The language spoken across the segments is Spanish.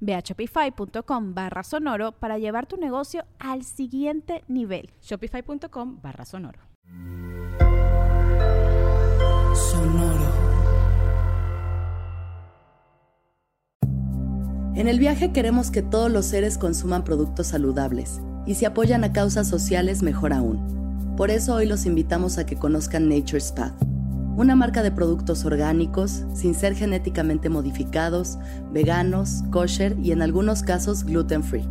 Ve a shopify.com barra sonoro para llevar tu negocio al siguiente nivel. Shopify.com barra sonoro. Sonoro. En el viaje queremos que todos los seres consuman productos saludables y si apoyan a causas sociales mejor aún. Por eso hoy los invitamos a que conozcan Nature's Path una marca de productos orgánicos, sin ser genéticamente modificados, veganos, kosher y en algunos casos gluten free.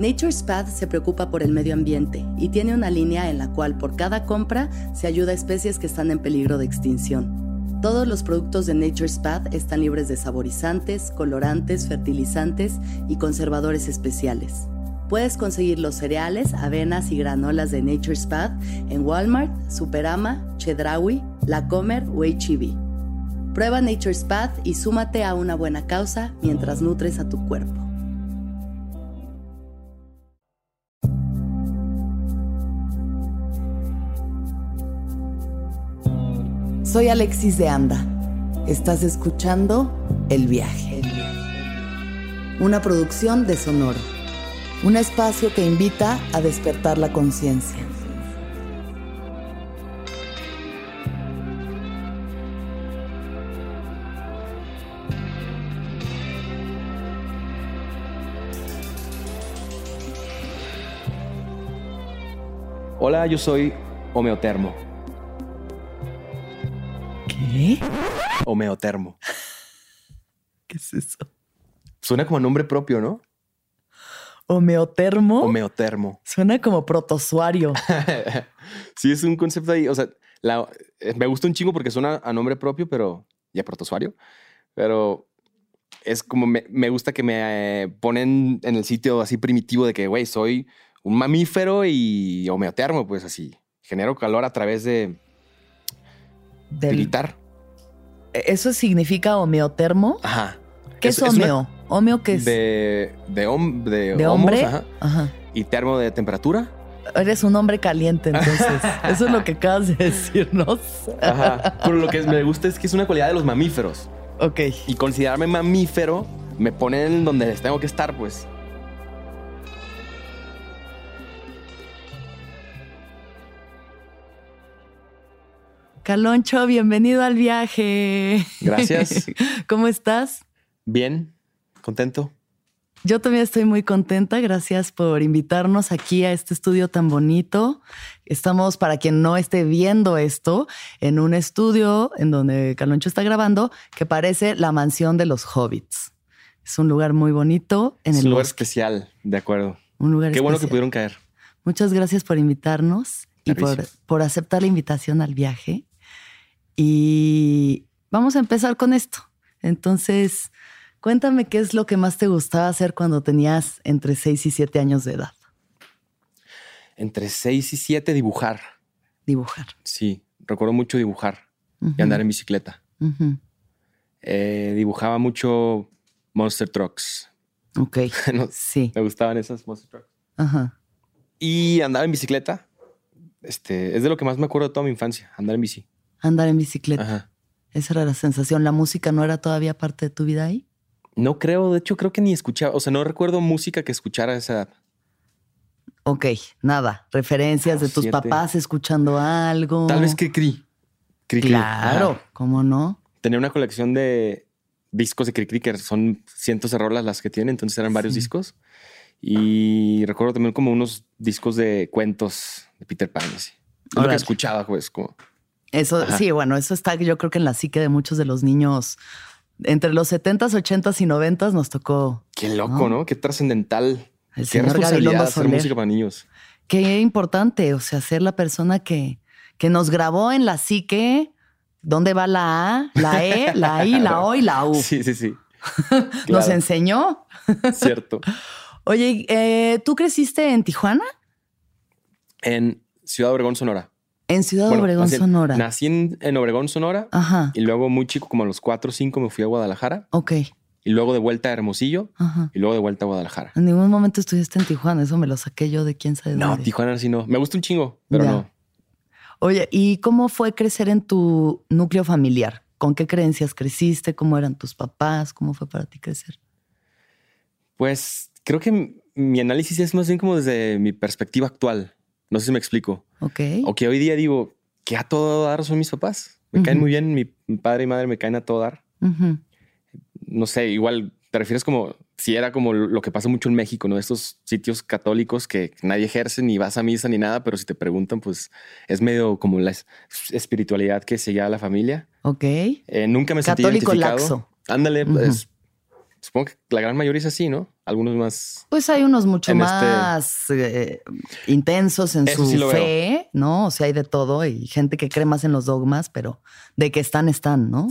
Nature's Path se preocupa por el medio ambiente y tiene una línea en la cual por cada compra se ayuda a especies que están en peligro de extinción. Todos los productos de Nature's Path están libres de saborizantes, colorantes, fertilizantes y conservadores especiales. Puedes conseguir los cereales, avenas y granolas de Nature's Path en Walmart, Superama, Chedraui, La Comer o HEB. Prueba Nature's Path y súmate a una buena causa mientras nutres a tu cuerpo. Soy Alexis de Anda. Estás escuchando El Viaje. Una producción de Sonoro un espacio que invita a despertar la conciencia. Hola, yo soy Homeotermo. ¿Qué? Homeotermo. ¿Qué es eso? Suena como nombre propio, ¿no? Homeotermo. Homeotermo. Suena como protozoario. sí, es un concepto ahí. O sea, eh, me gusta un chingo porque suena a nombre propio, pero ya protozoario. Pero es como me, gusta que me eh, ponen en el sitio así primitivo de que, güey, soy un mamífero y homeotermo, pues así. Genero calor a través de. Del... ¿Eso significa homeotermo? Ajá. ¿Qué es, homeo? ¿Homeo qué es? De, de, de, hombre. ajá. Y termo de temperatura. Eres un hombre caliente, entonces. Eso es lo que acabas de decirnos. Ajá. Pero lo que me gusta es que es una cualidad de los mamíferos. Ok. Y considerarme mamífero me pone en donde les tengo que estar, pues. Caloncho, bienvenido al viaje. Gracias. ¿Cómo estás? Bien, contento. Yo también estoy muy contenta. Gracias por invitarnos aquí a este estudio tan bonito. Estamos, para quien no esté viendo esto, en un estudio en donde Caloncho está grabando que parece la mansión de los hobbits. Es un lugar muy bonito. En es un lugar especial, de acuerdo. Un lugar Qué bueno que pudieron caer. Muchas gracias por invitarnos y por, por aceptar la invitación al viaje. Y vamos a empezar con esto. Entonces, Cuéntame qué es lo que más te gustaba hacer cuando tenías entre 6 y 7 años de edad. Entre 6 y 7, dibujar. Dibujar. Sí, recuerdo mucho dibujar y andar en bicicleta. Eh, dibujaba mucho Monster Trucks. Ok. sí. Me gustaban esas Monster Trucks. Ajá. Y andaba en bicicleta. Este, es de lo que más me acuerdo de toda mi infancia, andar en bici. Andar en bicicleta. Ajá. Esa era la sensación. ¿La música no era todavía parte de tu vida ahí? No creo, de hecho creo que ni escuchaba, o sea, no recuerdo música que escuchara a esa edad. Ok, nada. Referencias de tus papás escuchando algo. Tal vez Cricri. Cricri. Claro, ¿cómo no? Tenía una colección de discos de Cricri que son cientos de rolas las que tiene, entonces eran varios discos. Y recuerdo también como unos discos de cuentos de Peter Pan. Así. lo que escuchaba, pues, como. Eso, Ajá. sí, bueno, eso está yo creo que en la psique de muchos de los niños. Entre los 70s, 80s y 90s nos tocó. Qué loco, ¿No? ¿no? Qué trascendental. El Qué responsabilidad hacer música para niños. Qué importante, o sea, ser la persona que, que nos grabó en la psique. ¿Dónde va la A, la E, la I, la O y la U? Sí, sí, sí. Nos enseñó. Cierto. Oye, eh, ¿tú creciste en Tijuana? En Ciudad Obregón, Sonora. En Ciudad Bueno, Obregón, Sonora. Nací en, en Obregón, Sonora. Ajá. Y luego, muy chico, como a los 4 o 5, me fui a Guadalajara. Ok. Y luego de vuelta a Hermosillo. Ajá. Y luego de vuelta a Guadalajara. En ningún momento estuviste en Tijuana, eso me lo saqué yo de quién sabe No, dónde. Tijuana sí no. Me gusta un chingo, pero Ya. no. Oye, ¿y cómo fue crecer en tu núcleo familiar? ¿Con qué creencias creciste? ¿Cómo eran tus papás? ¿Cómo fue para ti crecer? Pues creo que mi análisis es más bien como desde mi perspectiva actual. No sé si me explico. Ok. O que hoy día digo que a todo dar son mis papás. Me caen muy bien. Mi, mi padre y madre me caen a todo dar. No sé, igual te refieres como si era como lo que pasa mucho en México, ¿no? Estos sitios católicos que nadie ejerce, ni vas a misa ni nada, pero si te preguntan, pues es medio como la es- espiritualidad que seguía a la familia. Ok. Eh, nunca me sentí Católico identificado. laxo. Ándale, pues, supongo que la gran mayoría es así, ¿no? Algunos más. Pues hay unos mucho este- más eh, intensos en Eso su sí lo veo. fe, ¿no? O sea, hay de todo y gente que cree más en los dogmas, pero de que están, están, ¿no?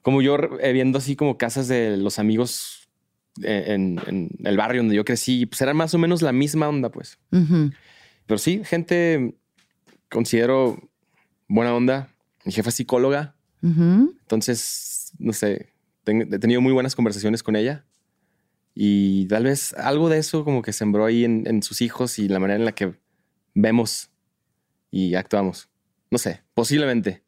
Como yo eh, viendo así como casas de los amigos eh, en, en el barrio donde yo crecí, pues era más o menos la misma onda, pues. Pero sí, gente considero buena onda. Mi jefa es psicóloga, entonces, no sé, he tenido muy buenas conversaciones con ella. Y tal vez algo de eso como que sembró ahí en, en sus hijos y la manera en la que vemos y actuamos. No sé, posiblemente.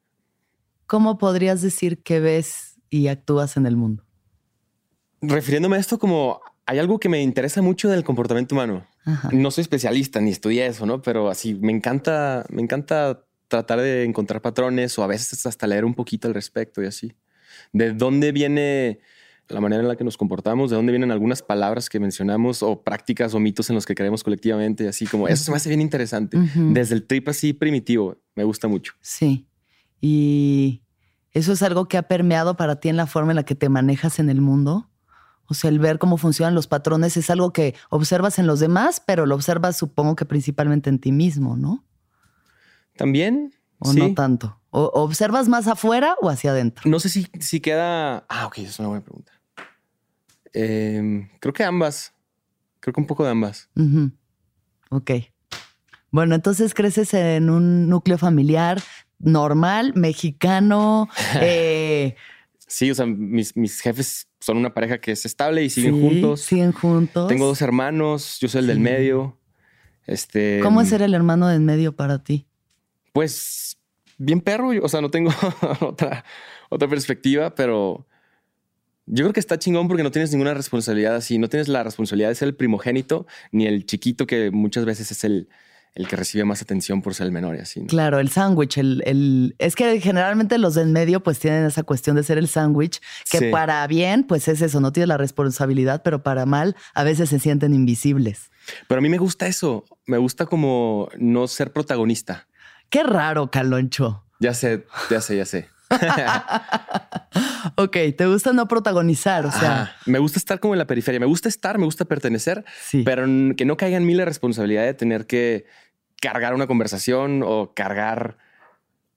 ¿Cómo podrías decir que ves y actúas en el mundo? Refiriéndome a esto como hay algo que me interesa mucho del comportamiento humano. Ajá. No soy especialista ni estudié eso, ¿no? Pero así me encanta, me encanta tratar de encontrar patrones o a veces hasta leer un poquito al respecto y así. ¿De dónde viene la manera en la que nos comportamos? ¿De dónde vienen algunas palabras que mencionamos o prácticas o mitos en los que creemos colectivamente? Así como eso se me hace bien interesante. Desde el trip así primitivo, me gusta mucho. Sí. Y eso es algo que ha permeado para ti en la forma en la que te manejas en el mundo. O sea, el ver cómo funcionan los patrones es algo que observas en los demás, pero lo observas supongo que principalmente en ti mismo, ¿no? También, O sí. no tanto. O observas más afuera o hacia adentro. No sé si, si queda. Ah, ok, es una buena pregunta. Em, creo que ambas. Creo que un poco de ambas. Ok. Bueno, entonces creces en un núcleo familiar normal, mexicano. eh, Sí, o sea, mis, mis jefes son una pareja que es estable y siguen sí, juntos. Siguen juntos. Tengo dos hermanos, yo soy el del medio. Este. ¿Cómo es ser el hermano del medio para ti? Pues bien perro, o sea, no tengo otra, otra perspectiva, pero yo creo que está chingón porque no tienes ninguna responsabilidad así, no tienes la responsabilidad de ser el primogénito ni el chiquito que muchas veces es el, el que recibe más atención por ser el menor y así. ¿no? Claro, el sándwich, el, el- es que generalmente los del medio pues tienen esa cuestión de ser el sándwich, que Sí. para bien pues es eso, no tienes la responsabilidad, pero para mal a veces se sienten invisibles. Pero a mí me gusta eso, me gusta como no ser protagonista. Qué raro, Caloncho. Ya sé, ya sé, ya sé. Ok, te gusta no protagonizar, o sea, me gusta estar como en la periferia, me gusta estar, me gusta pertenecer, sí. pero que no caiga en mí la responsabilidad de tener que cargar una conversación o cargar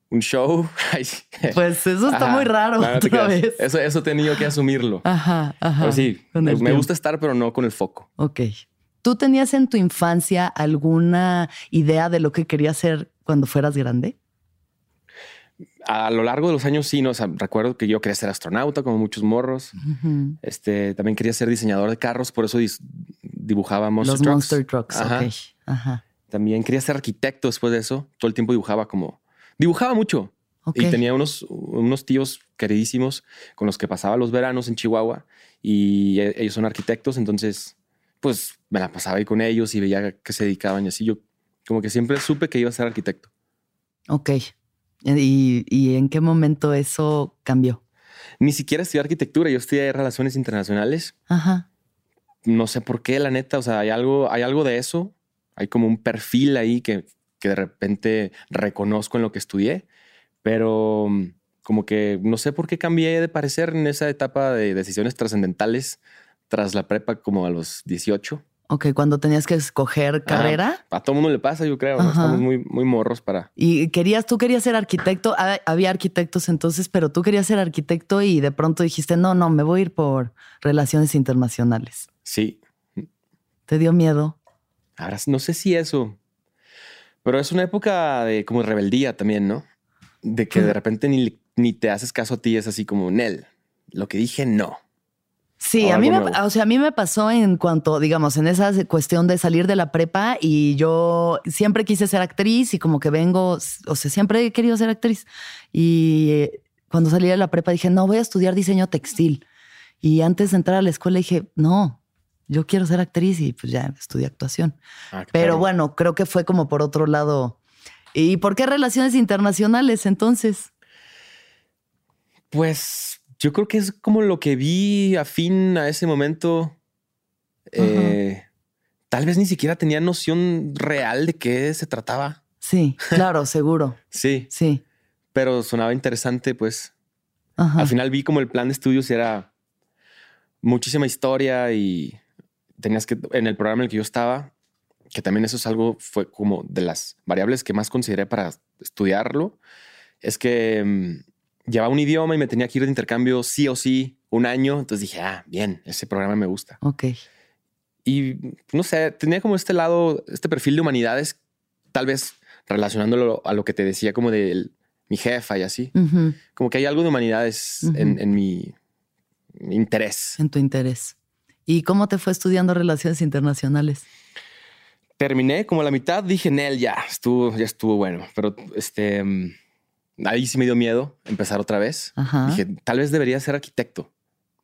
un show. Pues eso está Ajá. muy raro No, no te otra vez. Eso, eso he tenido que asumirlo. Ajá, ajá. Pero sí, me, me gusta estar, pero no con el foco. Ok. ¿Tú tenías en tu infancia alguna idea de lo que querías ser cuando fueras grande? A lo largo de los años, sí, no, o sea, recuerdo que yo quería ser astronauta, como muchos morros. Este, también quería ser diseñador de carros, por eso dibujaba Monster Los Trucks. Monster Trucks, Ajá. También quería ser arquitecto después de eso. Todo el tiempo dibujaba como... Dibujaba mucho. Y tenía unos, unos tíos queridísimos con los que pasaba los veranos en Chihuahua y e- ellos son arquitectos, entonces pues me la pasaba ahí con ellos y veía que se dedicaban y así. Yo como que siempre supe que iba a ser arquitecto. Ok. ¿Y, y en qué momento eso cambió? Ni siquiera estudié arquitectura, yo estudié relaciones internacionales. Ajá. No sé por qué, la neta, o sea, hay algo, hay algo de eso. Hay como un perfil ahí que que de repente reconozco en lo que estudié, pero mm, como que no sé por qué cambié de parecer en esa etapa de decisiones trascendentales tras la prepa como a los 18. Ok, cuando tenías que escoger carrera. a todo mundo le pasa, yo creo. ¿no? Estamos muy, muy morros para. Y querías, tú querías ser arquitecto. Había arquitectos entonces, pero tú querías ser arquitecto y de pronto dijiste, no, no, me voy a ir por relaciones internacionales. Sí. ¿Te dio miedo? Ahora no sé si eso. Pero es una época de como rebeldía también, ¿no? De que de repente ni, ni te haces caso a ti, es así como, Nel, lo que dije no. Sí, a mí, me, o sea, a mí me pasó en cuanto, digamos, en esa cuestión de salir de la prepa y yo siempre quise ser actriz y como que vengo, o sea, siempre he querido ser actriz. Y eh, cuando salí de la prepa dije, no, voy a estudiar diseño textil. Y antes de entrar a la escuela dije, no, yo quiero ser actriz y pues ya estudié actuación. Ah, Pero bueno, creo que fue como por otro lado. ¿Y por qué relaciones internacionales entonces? Pues yo creo que es como lo que vi afín a ese momento. Eh, tal vez ni siquiera tenía noción real de qué se trataba. Sí, claro, seguro. sí. Sí. Pero sonaba interesante, pues. Al final vi como el plan de estudios era muchísima historia y tenías que, en el programa en el que yo estaba, que también eso es algo, fue como de las variables que más consideré para estudiarlo, es que mm, llevaba un idioma y me tenía que ir de intercambio sí o sí un año. Entonces dije, ah, bien, ese programa me gusta. Ok. Y no sé, tenía como este lado, este perfil de humanidades, tal vez relacionándolo a lo que te decía como de mi jefa y así. Como que hay algo de humanidades en, mi, interés. En tu interés. ¿Y cómo te fue estudiando relaciones internacionales? Terminé como a la mitad, dije, Nel, ya estuvo, ya estuvo bueno, pero este mm, ahí sí me dio miedo empezar otra vez. Dije, tal vez debería ser arquitecto.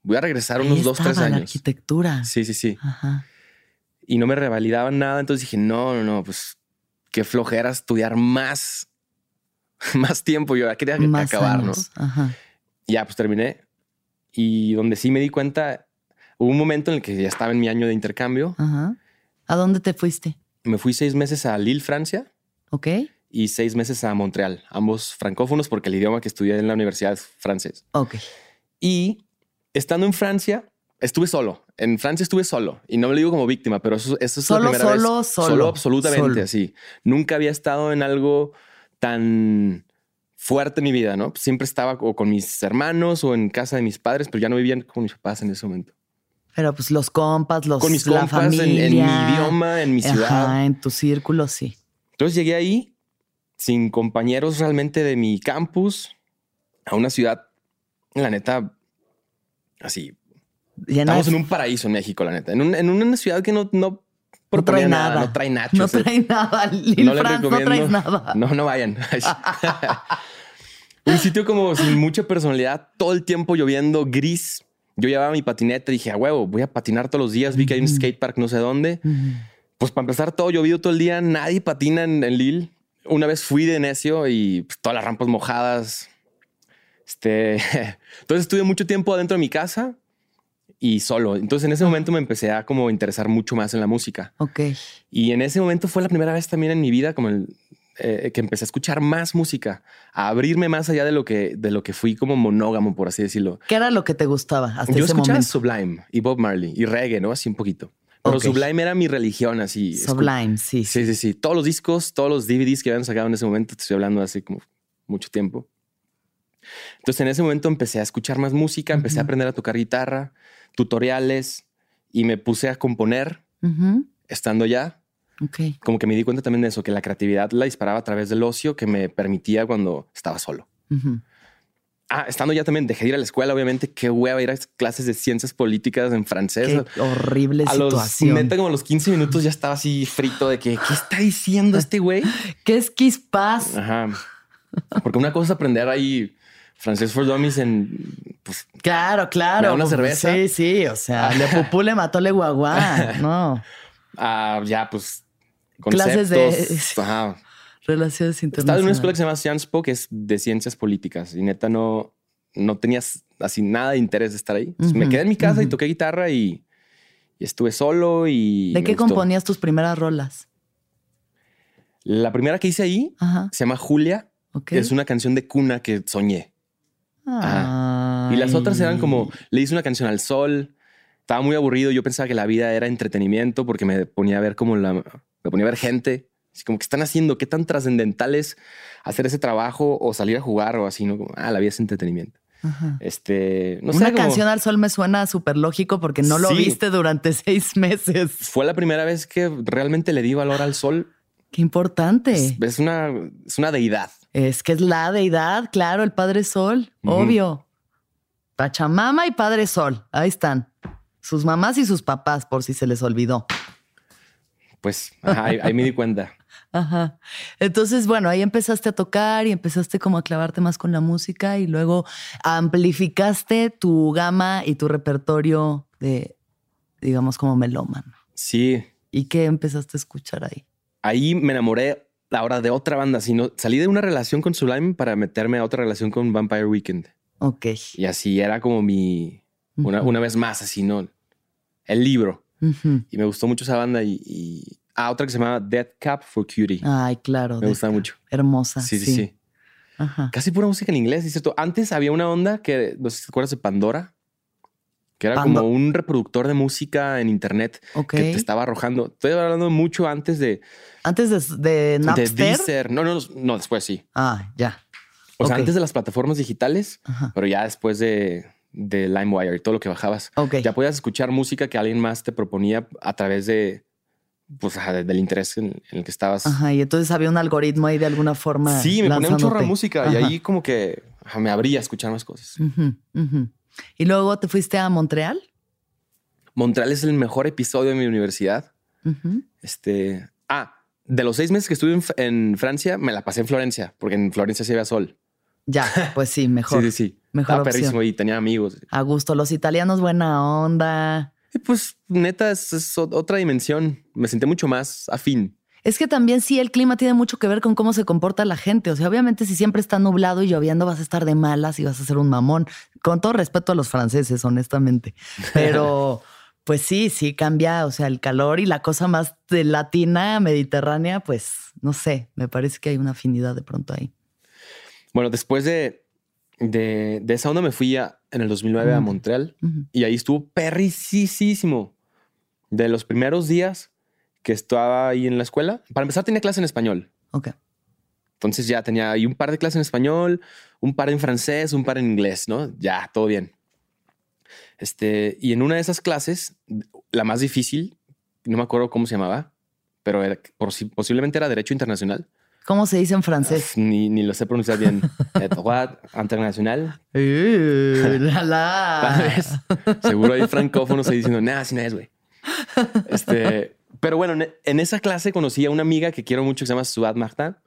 Voy a regresar unos dos, tres años. arquitectura. Sí, sí, sí. Y no me revalidaban nada. Entonces dije, no, no, no, pues qué flojera estudiar más, más tiempo. Yo ya quería acabar, ¿no? Ya, pues terminé. Y donde sí me di cuenta, hubo un momento en el que ya estaba en mi año de intercambio. ¿A dónde te fuiste? Me fui seis meses a Lille, Francia. Ok y seis meses a Montreal, ambos francófonos porque el idioma que estudié en la universidad es francés. Ok. Y estando en Francia, estuve solo. En Francia estuve solo y no me lo digo como víctima, pero eso, eso es solo, la primera solo, vez. Solo, solo. absolutamente así. Nunca había estado en algo tan fuerte en mi vida, ¿no? Siempre estaba o con mis hermanos o en casa de mis padres, pero ya no vivían con mis papás en ese momento. Pero pues los compas, los con mis compas en, mi idioma, en mi ciudad, en tu círculo, sí. Entonces llegué ahí sin compañeros realmente de mi campus, a una ciudad, la neta, así. Estamos en un paraíso en México, la neta. En, una ciudad que no, no, trae nada. No trae nachos. No trae nada. no, le recomiendo, no traes nada. No, no vayan. un sitio como sin mucha personalidad, todo el tiempo lloviendo, gris. Yo llevaba mi patineta y dije, a huevo, voy a patinar todos los días. Vi que hay un skatepark no sé dónde. Pues para empezar, todo llovido todo el día. Nadie patina en, en Lille una vez fui de necio y pues, todas las rampas mojadas. Este, entonces estuve mucho tiempo adentro de mi casa y solo. Entonces en ese momento me empecé a como interesar mucho más en la música. Ok. Y en ese momento fue la primera vez también en mi vida como el, eh, que empecé a escuchar más música, a abrirme más allá de lo que de lo que fui como monógamo, por así decirlo. ¿Qué era lo que te gustaba hasta Yo ese escuchaba momento? Sublime y Bob Marley y reggae, ¿no? Así un poquito. Pero Sublime era mi religión, así. Sublime, sí, sí. Sí, sí, Todos los discos, todos los DVDs que habían sacado en ese momento, te estoy hablando hace como mucho tiempo. Entonces en ese momento empecé a escuchar más música, empecé a aprender a tocar guitarra, tutoriales y me puse a componer estando ya. Okay. Como que me di cuenta también de eso, que la creatividad la disparaba a través del ocio que me permitía cuando estaba solo. Ah, estando ya también, dejé de ir a la escuela, obviamente. Qué hueva ir a clases de ciencias políticas en francés. Qué horrible a situación. Los, neta, como a los 15 minutos ya estaba así frito de que, ¿qué está diciendo este güey? ¿Qué es quispas? Ajá. Porque una cosa es aprender ahí francés for dummies en... Pues, claro, claro. Una cerveza. Sí, sí. O sea, le pupú le mató le guaguá. No. Ah, ya, pues... Clases de... Ajá Relaciones internacionales. Estaba en una escuela que se llama Sciences Po, que es de ciencias políticas. Y neta no, no tenías así nada de interés de estar ahí. me quedé en mi casa y toqué guitarra y, estuve solo y... ¿De qué componías tus primeras rolas? La primera que hice ahí se llama Julia. Es una canción de cuna que soñé. Y las otras eran como, le hice una canción al sol. Estaba muy aburrido. Yo pensaba que la vida era entretenimiento porque me ponía a ver como la, me ponía a ver gente. Así como que están haciendo, qué tan trascendental es hacer ese trabajo o salir a jugar o así, ¿no? Como, ah, la vida es entretenimiento. Este, Una canción al sol me suena súper lógico porque no lo viste durante seis meses. Fue la primera vez que realmente le di valor al sol. Qué importante. Es, una, es una deidad. Es que es la deidad, claro, el Padre Sol, obvio. Pachamama y Padre Sol, ahí están. Sus mamás y sus papás, por si se les olvidó. Pues ahí me di cuenta. Ajá. Entonces, bueno, ahí empezaste a tocar y empezaste como a clavarte más con la música y luego amplificaste tu gama y tu repertorio de, digamos, como melómano. Sí. ¿Y qué empezaste a escuchar ahí? Ahí me enamoré ahora de otra banda, sino salí de una relación con Sublime para meterme a otra relación con Vampire Weekend. Ok. Y así era como mi, una, una vez más, así, ¿no? El libro. Y me gustó mucho esa banda y Ah, otra que se llama Dead Cap for Cutie. Ay, claro. Me gusta mucho. Hermosa. Sí, sí, sí. Ajá. Casi pura música en inglés, ¿cierto? Antes había una onda que, no sé si te acuerdas de Pandora, que era como un reproductor de música en internet que te estaba arrojando. Estoy hablando mucho antes de. Antes de, de Napster. De Deezer. No, no, no, después sí. Ah, ya. O sea, antes de las plataformas digitales, pero ya después de, de LimeWire y todo lo que bajabas. Ya podías escuchar música que alguien más te proponía a través de pues, del interés en, el que estabas. Ajá, y entonces había un algoritmo ahí de alguna forma. Sí, me ponía un chorro de música y ahí como que me abría a escuchar más cosas. ¿Y luego te fuiste a Montreal? Montreal es el mejor episodio de mi universidad. Este. Ah, de los seis meses que estuve en, Francia, me la pasé en Florencia, porque en Florencia se veía sol. Ya, pues sí, mejor. sí, sí, sí. Mejor. Estaba perrísimo y tenía amigos. A gusto. Los italianos, buena onda. Pues neta, es, otra dimensión. Me senté mucho más afín. Es que también sí, el clima tiene mucho que ver con cómo se comporta la gente. O sea, obviamente si siempre está nublado y lloviendo vas a estar de malas y vas a ser un mamón. Con todo respeto a los franceses, honestamente. Pero pues sí, sí cambia. O sea, el calor y la cosa más de latina, mediterránea, pues no sé, me parece que hay una afinidad de pronto ahí. Bueno, después de, de, esa onda me fui a, en el 2009 a Montreal y ahí estuvo perricísimo. De los primeros días que estaba ahí en la escuela, para empezar tenía clase en español. Ok. Entonces ya tenía ahí un par de clases en español, un par en francés, un par en inglés, ¿no? Ya, todo bien. Este, y en una de esas clases, la más difícil, no me acuerdo cómo se llamaba, pero era, posiblemente era Derecho Internacional. ¿Cómo se dice en francés? ni, ni, lo sé pronunciar bien. Droit internacional. Uh, la la. Seguro hay francófonos ahí diciendo, nada, así no es, güey. Este, pero bueno, en esa clase conocí a una amiga que quiero mucho que se llama Suad Marta,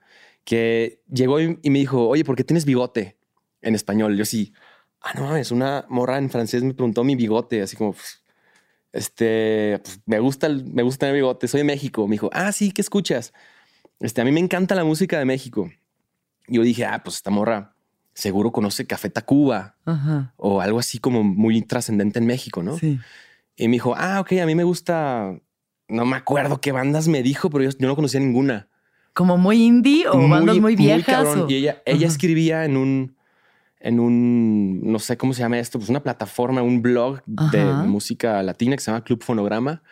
que llegó y, me dijo, oye, ¿por qué tienes bigote en español? Yo sí, ah, no mames, una morra en francés me preguntó mi bigote, así como, pues, este, pues, me gusta, me gusta tener bigote, soy de México. Me dijo, ah, sí, ¿qué escuchas? Este, a mí me encanta la música de México. Yo dije, ah, pues esta morra seguro conoce Café Tacuba o algo así como muy trascendente en México, ¿no? Sí. Y me dijo, ah, ok, a mí me gusta, no me acuerdo qué bandas me dijo, pero yo, no conocía ninguna. ¿Como muy indie o bandas muy viejas? Y ella, ella escribía en un, en un, no sé cómo se llama esto, pues una plataforma, un blog de música latina que se llama Club Fonograma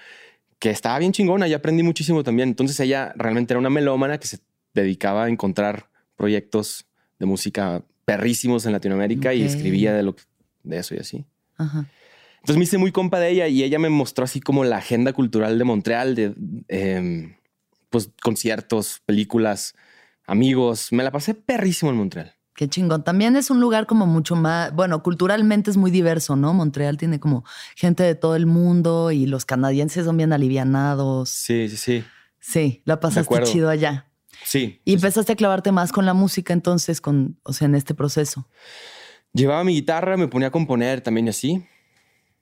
que estaba bien chingona y aprendí muchísimo también. Entonces ella realmente era una melómana que se dedicaba a encontrar proyectos de música perrísimos en Latinoamérica y escribía de, lo, de eso y así. Entonces me hice muy compa de ella y ella me mostró así como la agenda cultural de Montreal, de em, pues conciertos, películas, amigos. Me la pasé perrísimo en Montreal. Qué chingón. También es un lugar como mucho más, bueno, culturalmente es muy diverso, ¿no? Montreal tiene como gente de todo el mundo y los canadienses son bien alivianados. Sí, sí, sí. Sí, la pasaste chido allá. Sí. Y empezaste a clavarte más con la música entonces, con, o sea, en este proceso. Llevaba mi guitarra, me ponía a componer también así.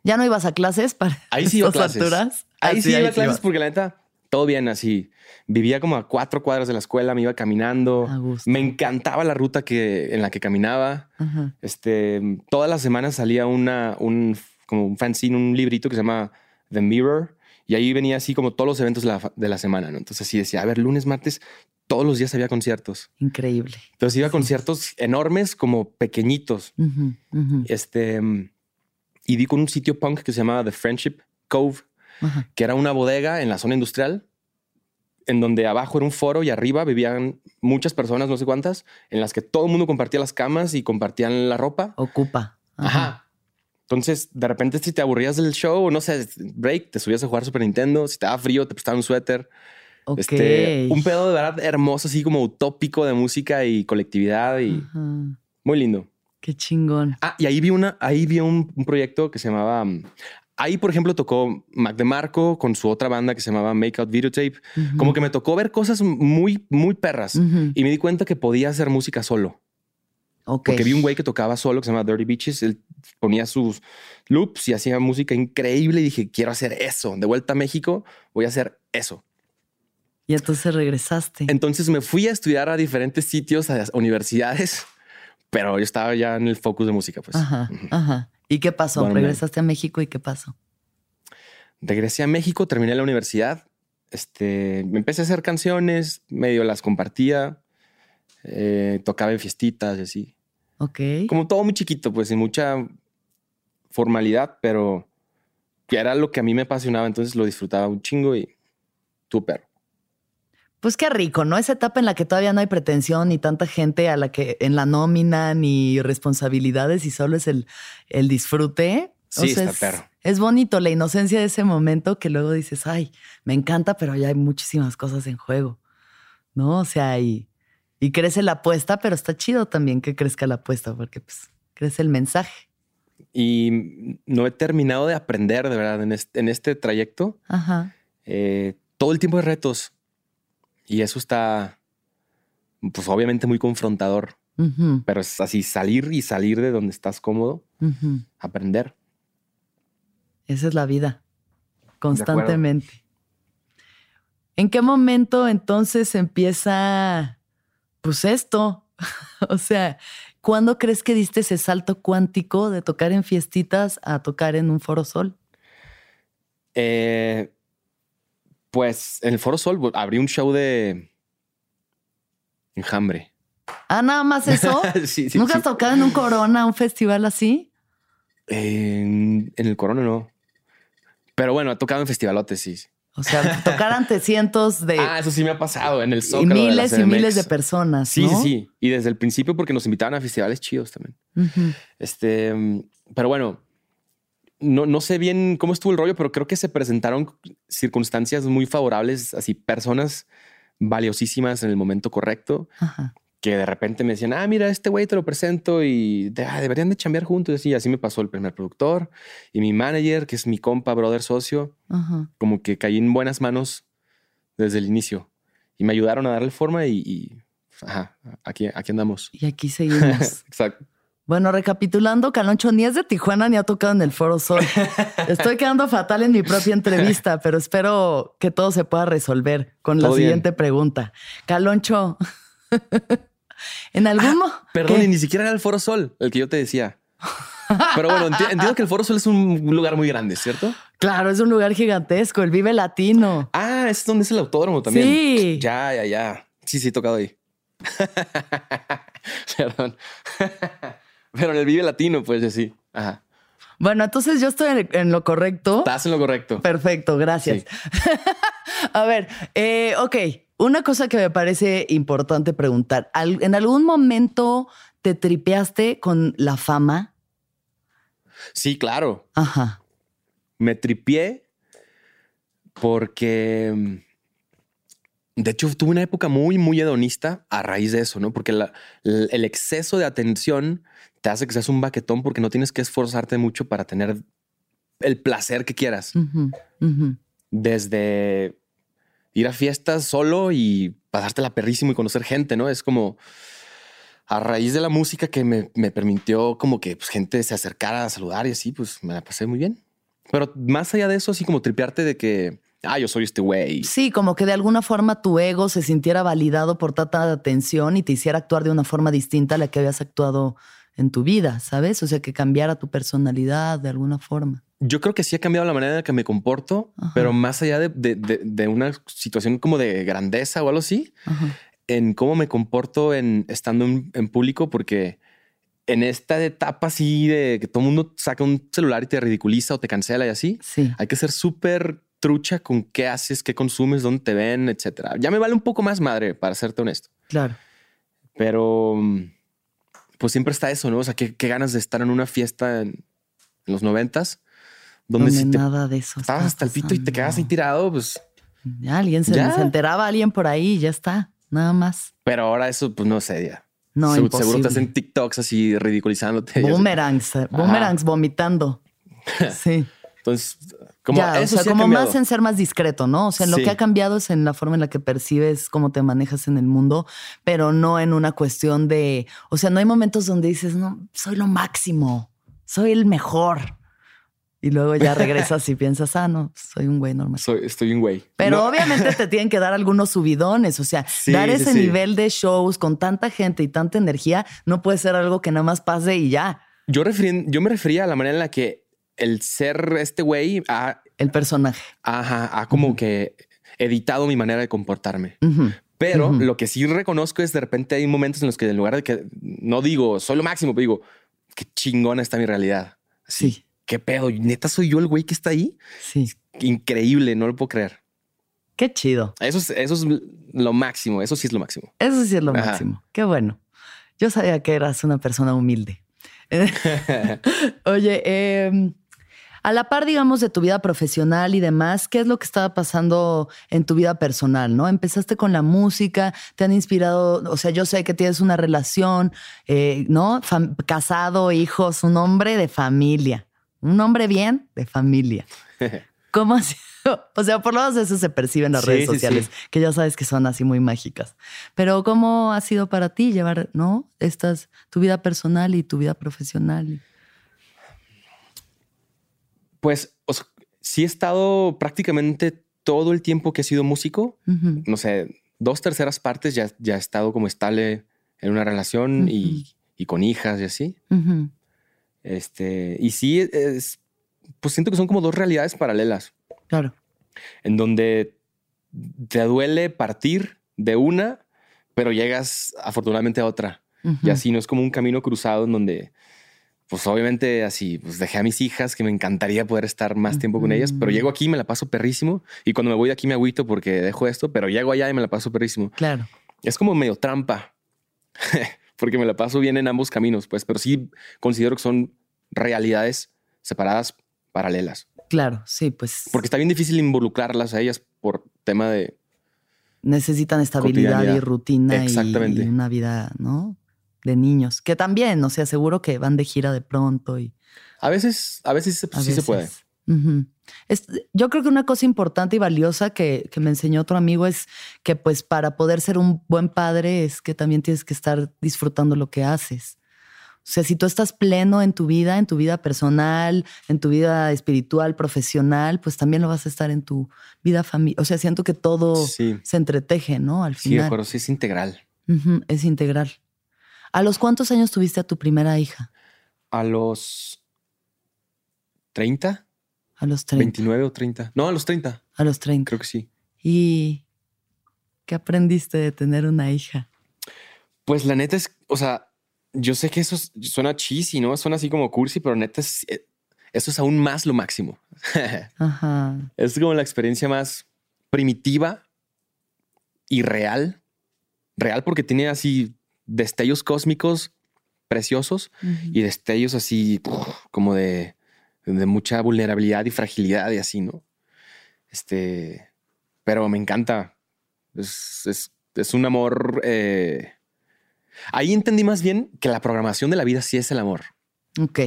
¿Ya no ibas a clases para Ahí sí iba a clases. Ahí ah, sí iba a clases porque la neta todo bien así. Vivía como a cuatro cuadras de la escuela, me iba caminando. Me encantaba la ruta que, en la que caminaba. Este, todas las semanas salía una, un, como un fanzine, un librito que se llama The Mirror. Y ahí venía así como todos los eventos de la, semana, ¿no? Entonces así decía, a ver, lunes, martes, todos los días había conciertos. Increíble. Entonces iba a conciertos enormes como pequeñitos. Este, y di con un sitio punk que se llamaba The Friendship Cove, que era una bodega en la zona industrial, en donde abajo era un foro y arriba vivían muchas personas, no sé cuántas, en las que todo el mundo compartía las camas y compartían la ropa. Ocupa. Ajá. Entonces, de repente, si te aburrías del show, no sé, break, te subías a jugar Super Nintendo. Si te daba frío, te prestaban un suéter. Este, un pedo de verdad hermoso, así como utópico de música y colectividad y muy lindo. Qué chingón. Ah, y ahí vi una, ahí vi un, proyecto que se llamaba. Ahí, por ejemplo, tocó Mac DeMarco con su otra banda que se llamaba Make Out Videotape. Como que me tocó ver cosas muy, muy perras y me di cuenta que podía hacer música solo. Porque vi un güey que tocaba solo que se llama Dirty Beaches. Él ponía sus loops y hacía música increíble y dije, quiero hacer eso. De vuelta a México, voy a hacer eso. Y entonces regresaste. Entonces me fui a estudiar a diferentes sitios, a universidades, pero yo estaba ya en el focus de música, pues. Ajá, ajá. ¿Y qué pasó? Regresaste a México y qué pasó? Regresé a México, terminé la universidad. Este, me empecé a hacer canciones, medio las compartía, eh, tocaba en fiestitas y así. Ok. Como todo muy chiquito, pues, sin mucha formalidad, pero que era lo que a mí me apasionaba, entonces lo disfrutaba un chingo y súper. Pues qué rico, ¿no? Esa etapa en la que todavía no hay pretensión ni tanta gente a la que en la nómina ni responsabilidades y solo es el, el disfrute. Sí, está es, perro. Es bonito la inocencia de ese momento que luego dices, ay, me encanta, pero ya hay muchísimas cosas en juego, ¿no? O sea, y, y crece la apuesta, pero está chido también que crezca la apuesta porque pues crece el mensaje. Y no he terminado de aprender, de verdad, en este, en este trayecto. Ajá. Eh, todo el tiempo hay retos. Y eso está, pues obviamente muy confrontador, pero es así salir y salir de donde estás cómodo, aprender. Esa es la vida, constantemente. ¿En qué momento entonces empieza, pues esto? o sea, ¿cuándo crees que diste ese salto cuántico de tocar en fiestitas a tocar en un foro sol? Eh, pues en el Foro Sol abrí un show de enjambre. Ah, nada más eso. sí, sí, ¿Nunca has tocado en un Corona, un festival así? En, el Corona no. Pero bueno, he tocado en festivalotes, sí. O sea, tocar ante cientos de. Ah, eso sí me ha pasado en el Zócalo. Y miles y miles de personas. Sí, sí, sí. Y desde el principio, porque nos invitaban a festivales chidos también. Este, pero bueno, no, sé bien cómo estuvo el rollo, pero creo que se presentaron circunstancias muy favorables, así personas valiosísimas en el momento correcto, que de repente me decían, ah, mira, este güey te lo presento y ah, deberían de chambear juntos. Y así me pasó el primer productor y mi manager, que es mi compa, brother, socio, como que caí en buenas manos desde el inicio y me ayudaron a darle forma y, ajá, aquí, aquí andamos. Y aquí seguimos. Exacto. Bueno, recapitulando, Caloncho ni es de Tijuana ni ha tocado en el Foro Sol. Estoy quedando fatal en mi propia entrevista, pero espero que todo se pueda resolver con la siguiente pregunta. Caloncho, en algún ah, Perdón, y ni siquiera era el Foro Sol, el que yo te decía. Pero bueno, entiendo que el Foro Sol es un lugar muy grande, ¿cierto? Claro, es un lugar gigantesco, el Vive Latino. Ah, es donde es el autódromo también. Sí. Ya, ya, ya. Sí, sí, he tocado ahí. Perdón. Pero en el Vive Latino, pues así. Ajá. Bueno, entonces yo estoy en, lo correcto. Estás en lo correcto. Perfecto, gracias. a ver, eh, ok. Una cosa que me parece importante preguntar. ¿En algún momento te tripeaste con la fama? Sí, claro. Ajá. Me tripié porque de hecho, tuve una época muy, muy hedonista a raíz de eso, ¿no? Porque el exceso de atención te hace que seas un baquetón porque no tienes que esforzarte mucho para tener el placer que quieras. Desde ir a fiestas solo y pasártela perrísimo y conocer gente, ¿no? Es como a raíz de la música que me, permitió como que pues, gente se acercara a saludar y así, pues me la pasé muy bien. Pero más allá de eso, así como tripearte de que ah, yo soy este güey. Sí, como que de alguna forma tu ego se sintiera validado por tanta atención y te hiciera actuar de una forma distinta a la que habías actuado en tu vida, ¿sabes? O sea, que cambiara tu personalidad de alguna forma. Yo creo que sí ha cambiado la manera en la que me comporto, pero más allá de, una situación como de grandeza o algo así, en cómo me comporto en estando en, público, porque en esta etapa así de que todo el mundo saca un celular y te ridiculiza o te cancela y así, sí. hay que ser súper trucha con qué haces, qué consumes, dónde te ven, etcétera. Ya me vale un poco más madre, para serte honesto. Claro. Pero pues siempre está eso, ¿no? O sea, qué, ganas de estar en una fiesta en, los noventas, donde, si nada de eso estabas hasta el pito y te quedas ahí tirado, pues ya alguien se, se enteraba, alguien por ahí, ya está, nada más. Pero ahora eso, pues no sé, ya. No, seguro, seguro te hacen TikToks así ridiculizándote. Boomerangs, boomerangs vomitando. Sí. Entonces, como, eso o sea, como más en ser más discreto, ¿no? O sea, lo que ha cambiado es en la forma en la que percibes cómo te manejas en el mundo, pero no en una cuestión de, o sea, no hay momentos donde dices, no, soy lo máximo, soy el mejor. Y luego ya regresas y piensas, ah, no, soy un güey normal. Soy, estoy un güey. Pero obviamente te tienen que dar algunos subidones. O sea, dar ese nivel de shows con tanta gente y tanta energía no puede ser algo que nada más pase y ya. Yo, yo me refería a la manera en la que el ser este güey ha... El personaje. Ajá, ha como que editado mi manera de comportarme. Pero lo que sí reconozco es de repente hay momentos en los que en lugar de que no digo soy lo máximo, pero digo qué chingona está mi realidad. Sí. ¿Qué pedo? ¿Neta soy yo el güey que está ahí? Sí. Increíble, no lo puedo creer. Qué chido. Eso es, eso es lo máximo, eso sí es lo máximo. Eso sí es lo máximo. Qué bueno. Yo sabía que eras una persona humilde. Oye, eh, a la par, digamos, de tu vida profesional y demás, ¿qué es lo que estaba pasando en tu vida personal? ¿No? Empezaste con la música, te han inspirado, o sea, yo sé que tienes una relación, eh, ¿no? casado, hijos, un hombre de familia, un hombre bien de familia. ¿Cómo ha sido? O sea, por lo menos eso se percibe en las redes sociales, que ya sabes que son así muy mágicas. Pero ¿cómo ha sido para ti llevar, ¿no? Estas, tu vida personal y tu vida profesional? Pues sí he estado prácticamente todo el tiempo que he sido músico. No sé, dos terceras partes ya, ya he estado como estable en una relación y, con hijas y así. Este, y sí, es, pues siento que son como dos realidades paralelas. Claro. En donde te duele partir de una, pero llegas afortunadamente a otra. Y así no es como un camino cruzado en donde pues obviamente así, pues dejé a mis hijas que me encantaría poder estar más tiempo con ellas, pero llego aquí y me la paso perrísimo. Y cuando me voy de aquí me agüito porque dejo esto, pero llego allá y me la paso perrísimo. Claro. Es como medio trampa, porque me la paso bien en ambos caminos, pues, pero sí considero que son realidades separadas, paralelas. Claro, sí, pues. Porque está bien difícil involucrarlas a ellas por tema de. Necesitan estabilidad y rutina Exactamente. y una vida, ¿no? De niños, que también, o sea, seguro que van de gira de pronto y... A veces, a veces sí se puede. yo creo que una cosa importante y valiosa que, que, me enseñó otro amigo es que pues para poder ser un buen padre es que también tienes que estar disfrutando lo que haces. O sea, si tú estás pleno en tu vida, en tu vida personal, en tu vida espiritual, profesional, pues también lo vas a estar en tu vida familiar. O sea, siento que todo se entreteje, ¿no? Al final. Sí, acuerdo, sí es integral. es integral. ¿A los cuántos años tuviste a tu primera hija? A los 30. A los 30. 29 o 30. No, a los 30. A los 30. Creo que sí. ¿Y qué aprendiste de tener una hija? Pues la neta es, o sea, yo sé que eso suena cheesy, ¿no? Suena así como cursi, pero neta es, eh, eso es aún más lo máximo. Ajá. Es como la experiencia más primitiva y real. Real porque tiene así destellos cósmicos preciosos y destellos así como de, mucha vulnerabilidad y fragilidad y así, ¿no? Este, pero me encanta. Es, un amor. Eh, ahí entendí más bien que la programación de la vida sí es el amor. Ok,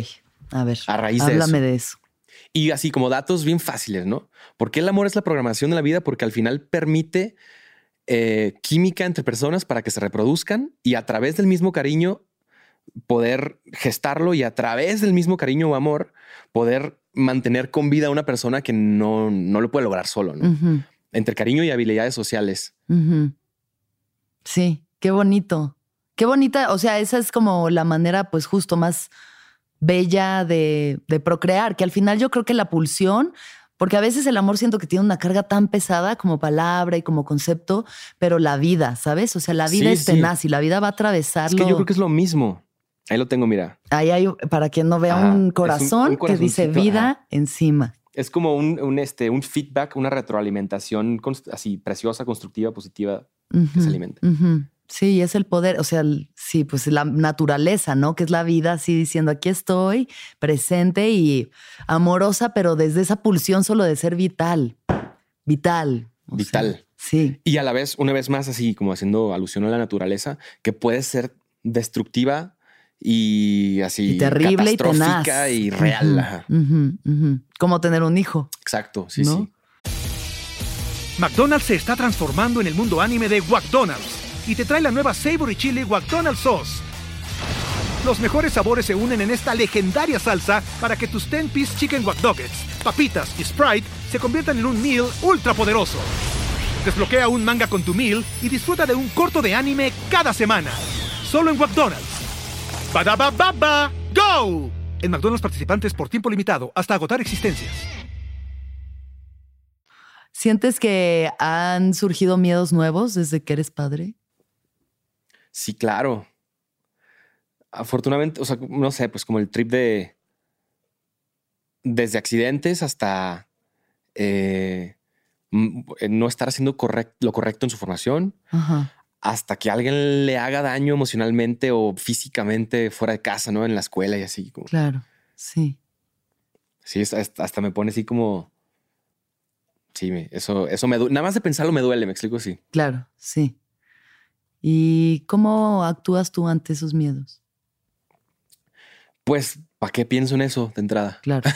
a ver. A raíz de eso. de eso. Y así como datos bien fáciles, ¿no? Porque el amor es la programación de la vida? Porque al final permite eh, química entre personas para que se reproduzcan y a través del mismo cariño poder gestarlo y a través del mismo cariño o amor poder mantener con vida a una persona que no, no lo puede lograr solo, ¿no? Entre cariño y habilidades sociales. Sí, qué bonito. Qué bonita, o sea, esa es como la manera, pues justo más bella de, de procrear, que al final yo creo que la pulsión Porque a veces el amor siento que tiene una carga tan pesada como palabra y como concepto, pero la vida, ¿sabes? O sea, la vida es tenaz y la vida va a atravesarlo. Es que yo creo que es lo mismo. Ahí lo tengo, mira. Ahí hay, para quien no vea, un corazón que dice vida encima. Es como un, este, un feedback, una retroalimentación así preciosa, constructiva, positiva que se alimenta. Sí, es el poder, o sea, sí, pues la naturaleza, ¿no? Que es la vida así diciendo, aquí estoy, presente y amorosa, pero desde esa pulsión solo de ser vital, vital. Vital. sí. Y a la vez, una vez más, así como haciendo alusión a la naturaleza, que puede ser destructiva y así terrible y tenaz. y real. Como tener un hijo. Exacto, sí, sí. McDonald's se está transformando en el mundo anime de McDonald's y te trae la nueva Savory Chili McDonald's Sauce. Los mejores sabores se unen en esta legendaria salsa para que tus 10-piece chicken wack papitas y Sprite se conviertan en un meal ultra poderoso. Desbloquea un manga con tu meal y disfruta de un corto de anime cada semana. Solo en McDonald's. baba ¡Go! En McDonald's participantes por tiempo limitado hasta agotar existencias. ¿Sientes que han surgido miedos nuevos desde que eres padre? Sí, claro. Afortunadamente, o sea, no sé, pues como el trip de desde accidentes hasta eh, no estar haciendo lo correcto en su formación, hasta que alguien le haga daño emocionalmente o físicamente fuera de casa, ¿no? En la escuela y así. Claro, sí. Sí, hasta me pone así como... Sí, eso, eso me Nada más de pensarlo me duele, me explico, sí. Claro, sí. ¿Y cómo actúas tú ante esos miedos? Pues, ¿para qué pienso en eso de entrada? Claro.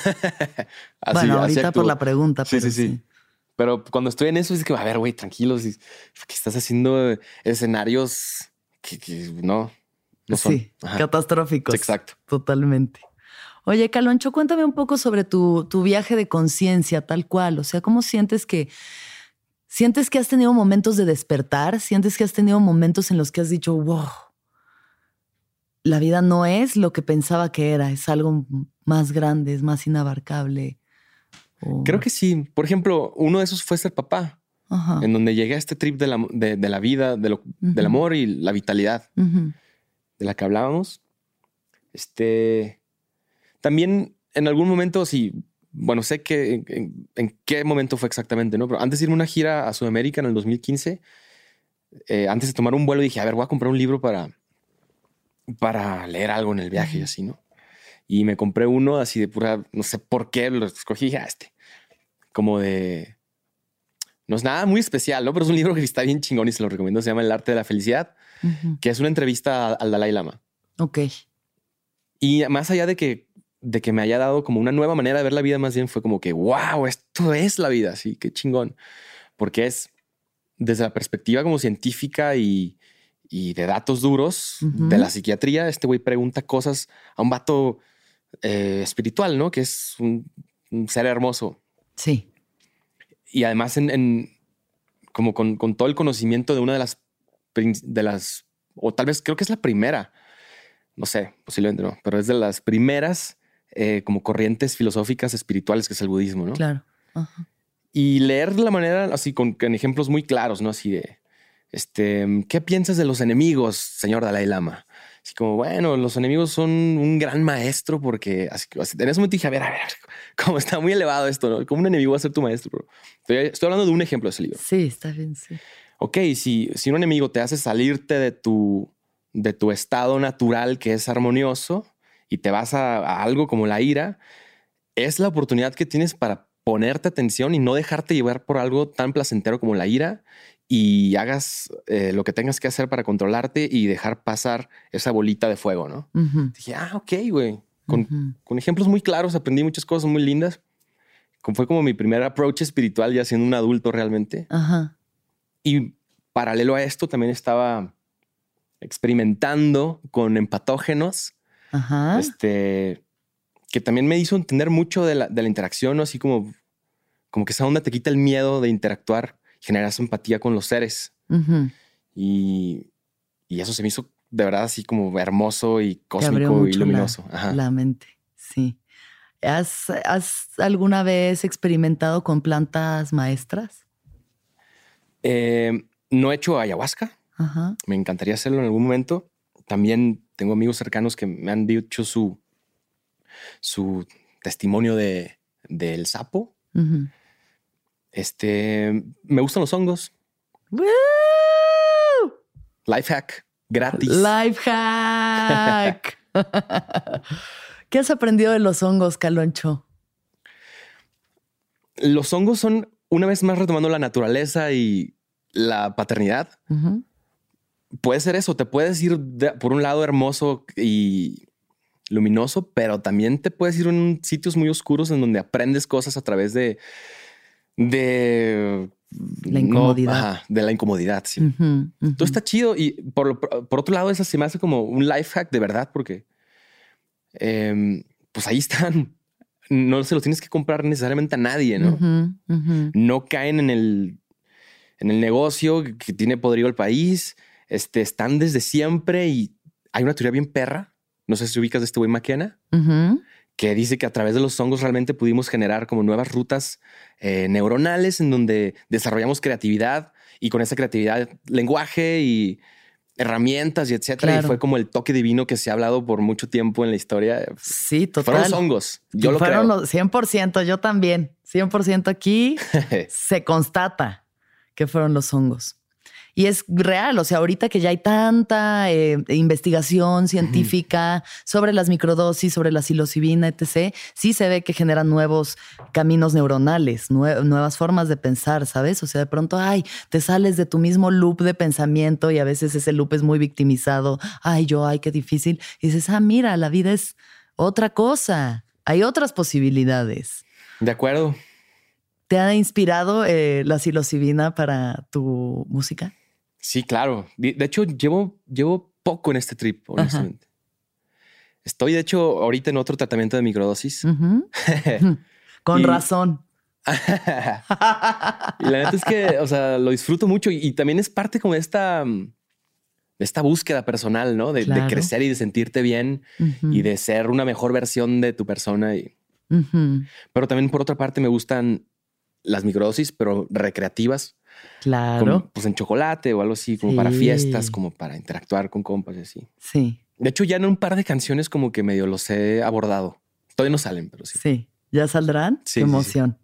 bueno, ahorita por la pregunta. Sí, sí, sí, Pero cuando estoy en eso, es que, a ver, güey, tranquilos, que estás haciendo escenarios que, no, no son. Sí, catastróficos. exacto. Totalmente. Oye, Caloncho, cuéntame un poco sobre tu, tu viaje de conciencia, tal cual. O sea, ¿cómo sientes que ¿Sientes que has tenido momentos de despertar? ¿Sientes que has tenido momentos en los que has dicho, wow, la vida no es lo que pensaba que era, es algo más grande, es más inabarcable? Creo que sí. Por ejemplo, uno de esos fue ser papá, en donde llegué a este trip de la, vida, del amor y la vitalidad de la que hablábamos. Este, también en algún momento, sí, bueno, sé que en, qué momento fue exactamente, ¿no? Pero antes de irme a una gira a Sudamérica en el 2015, eh, antes de tomar un vuelo, dije, a ver, voy a comprar un libro para, para leer algo en el viaje y así, ¿no? Y me compré uno así de pura, no sé por qué, lo escogí a este, como de, no es nada muy especial, ¿no? Pero es un libro que está bien chingón y se lo recomiendo, se llama El arte de la felicidad, que es una entrevista al Dalai Lama. Ok. Y más allá de que de que me haya dado como una nueva manera de ver la vida, más bien fue como que, wow, esto es la vida, sí, qué chingón. Porque es desde la perspectiva como científica y, de datos duros de la psiquiatría, este güey pregunta cosas a un vato eh, espiritual, ¿no? Que es un, ser hermoso. Sí. Y además en, como con, con, todo el conocimiento de una de las, de las, o tal vez creo que es la primera, no sé, posiblemente no, pero es de las primeras eh, como corrientes filosóficas espirituales que es el budismo, ¿no? Claro. Y leer la manera así con, ejemplos muy claros, ¿no? Así de, este, ¿qué piensas de los enemigos, señor Dalai Lama? Así como, bueno, los enemigos son un gran maestro porque así, en ese momento dije, a ver, a ver, cómo está muy elevado esto, ¿no? ¿Cómo un enemigo va a ser tu maestro? Estoy, estoy, hablando de un ejemplo de ese libro. Sí, está bien, sí. Ok, si, si un enemigo te hace salirte de tu, de tu estado natural que es armonioso, y te vas a, algo como la ira, es la oportunidad que tienes para ponerte atención y no dejarte llevar por algo tan placentero como la ira y hagas eh, lo que tengas que hacer para controlarte y dejar pasar esa bolita de fuego, ¿no? Dije, ah, ok, güey. Con, con, ejemplos muy claros aprendí muchas cosas muy lindas. Fue como mi primer approach espiritual ya siendo un adulto realmente. Y paralelo a esto también estaba experimentando con empatógenos Ajá. Este, que también me hizo entender mucho de la, de la interacción, así como, como que esa onda te quita el miedo de interactuar, generas empatía con los seres. y, y, eso se me hizo de verdad así como hermoso y cósmico y luminoso. La, mente, sí. ¿Has, alguna vez experimentado con plantas maestras? Eh, no he hecho ayahuasca. Me encantaría hacerlo en algún momento. También tengo amigos cercanos que me han dicho su, su testimonio de, del sapo. Este, me gustan los hongos. Life hack, gratis. Life hack. ¿Qué has aprendido de los hongos, Caloncho? Los hongos son, una vez más retomando la naturaleza y la paternidad. Puede ser eso, te puedes ir por un lado hermoso y luminoso, pero también te puedes ir en sitios muy oscuros en donde aprendes cosas a través de, de la incomodidad. de la incomodidad, sí. Todo está chido. Y por, por, otro lado, eso se me hace como un life hack de verdad, porque em, pues ahí están. No se los tienes que comprar necesariamente a nadie, ¿no? No caen en el, en el negocio que tiene podrido el país. Este, están desde siempre y hay una teoría bien perra no sé si ubicas de este güey McKenna, que dice que a través de los hongos realmente pudimos generar como nuevas rutas eh, neuronales en donde desarrollamos creatividad y con esa creatividad lenguaje y herramientas y etcétera. Y fue como el toque divino que se ha hablado por mucho tiempo en la historia. Sí, total. Fueron los hongos. Yo lo fueron creo. Los 100%, yo también. 100% aquí se constata que fueron los hongos. Y es real, o sea, ahorita que ya hay tanta eh, investigación científica sobre las microdosis, sobre la psilocibina, etc., sí se ve que generan nuevos caminos neuronales, nuevas formas de pensar, ¿sabes? O sea, de pronto, ay, te sales de tu mismo loop de pensamiento y a veces ese loop es muy victimizado. Ay, yo, ay, qué difícil. Y dices, ah, mira, la vida es otra cosa. Hay otras posibilidades. De acuerdo. ¿Te ha inspirado eh, la psilocibina para tu música? Sí, claro. De hecho, llevo, llevo poco en este trip, honestamente. Estoy, de hecho, ahorita en otro tratamiento de microdosis. Con razón. y la neta es que, o sea, lo disfruto mucho y, también es parte como de esta, de esta búsqueda personal, ¿no? De, crecer y de sentirte bien y de ser una mejor versión de tu persona. Y... Pero también, por otra parte, me gustan las microdosis, pero recreativas. Claro. pues en chocolate o algo así, como para fiestas, como para interactuar con compas y así. Sí. De hecho, ya en un par de canciones como que medio los he abordado. Todavía no salen, pero sí. Sí. ¿Ya saldrán? Sí. Qué emoción.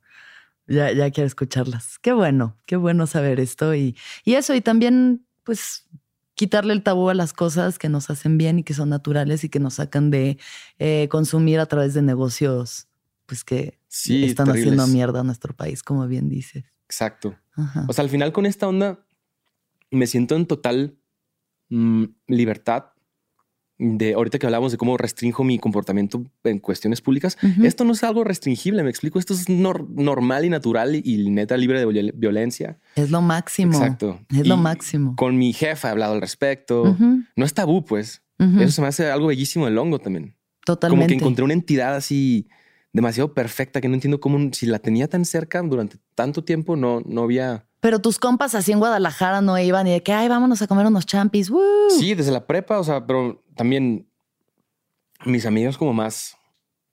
Ya, ya quiero escucharlas. Qué bueno, qué bueno saber esto. Y, y eso, y también, pues, quitarle el tabú a las cosas que nos hacen bien y que son naturales y que nos sacan de eh, consumir a través de negocios, pues, que están haciendo mierda a nuestro país, como bien dices. Exacto. O sea, al final con esta onda me siento en total mm, libertad de ahorita que hablamos de cómo restringo mi comportamiento en cuestiones públicas. Esto no es algo restringible, me explico. Esto es normal y natural y, neta libre de violencia. Es lo máximo. Exacto. Es lo máximo. Con mi jefa he hablado al respecto. No es tabú, pues. Eso se me hace algo bellísimo el hongo también. Totalmente. Como que encontré una entidad así demasiado perfecta que no entiendo cómo, si la tenía tan cerca durante tanto tiempo, no, no había. Pero tus compas así en Guadalajara no iban y de que, ay, vámonos a comer unos champis. Sí, desde la prepa, o sea, pero también mis amigos como más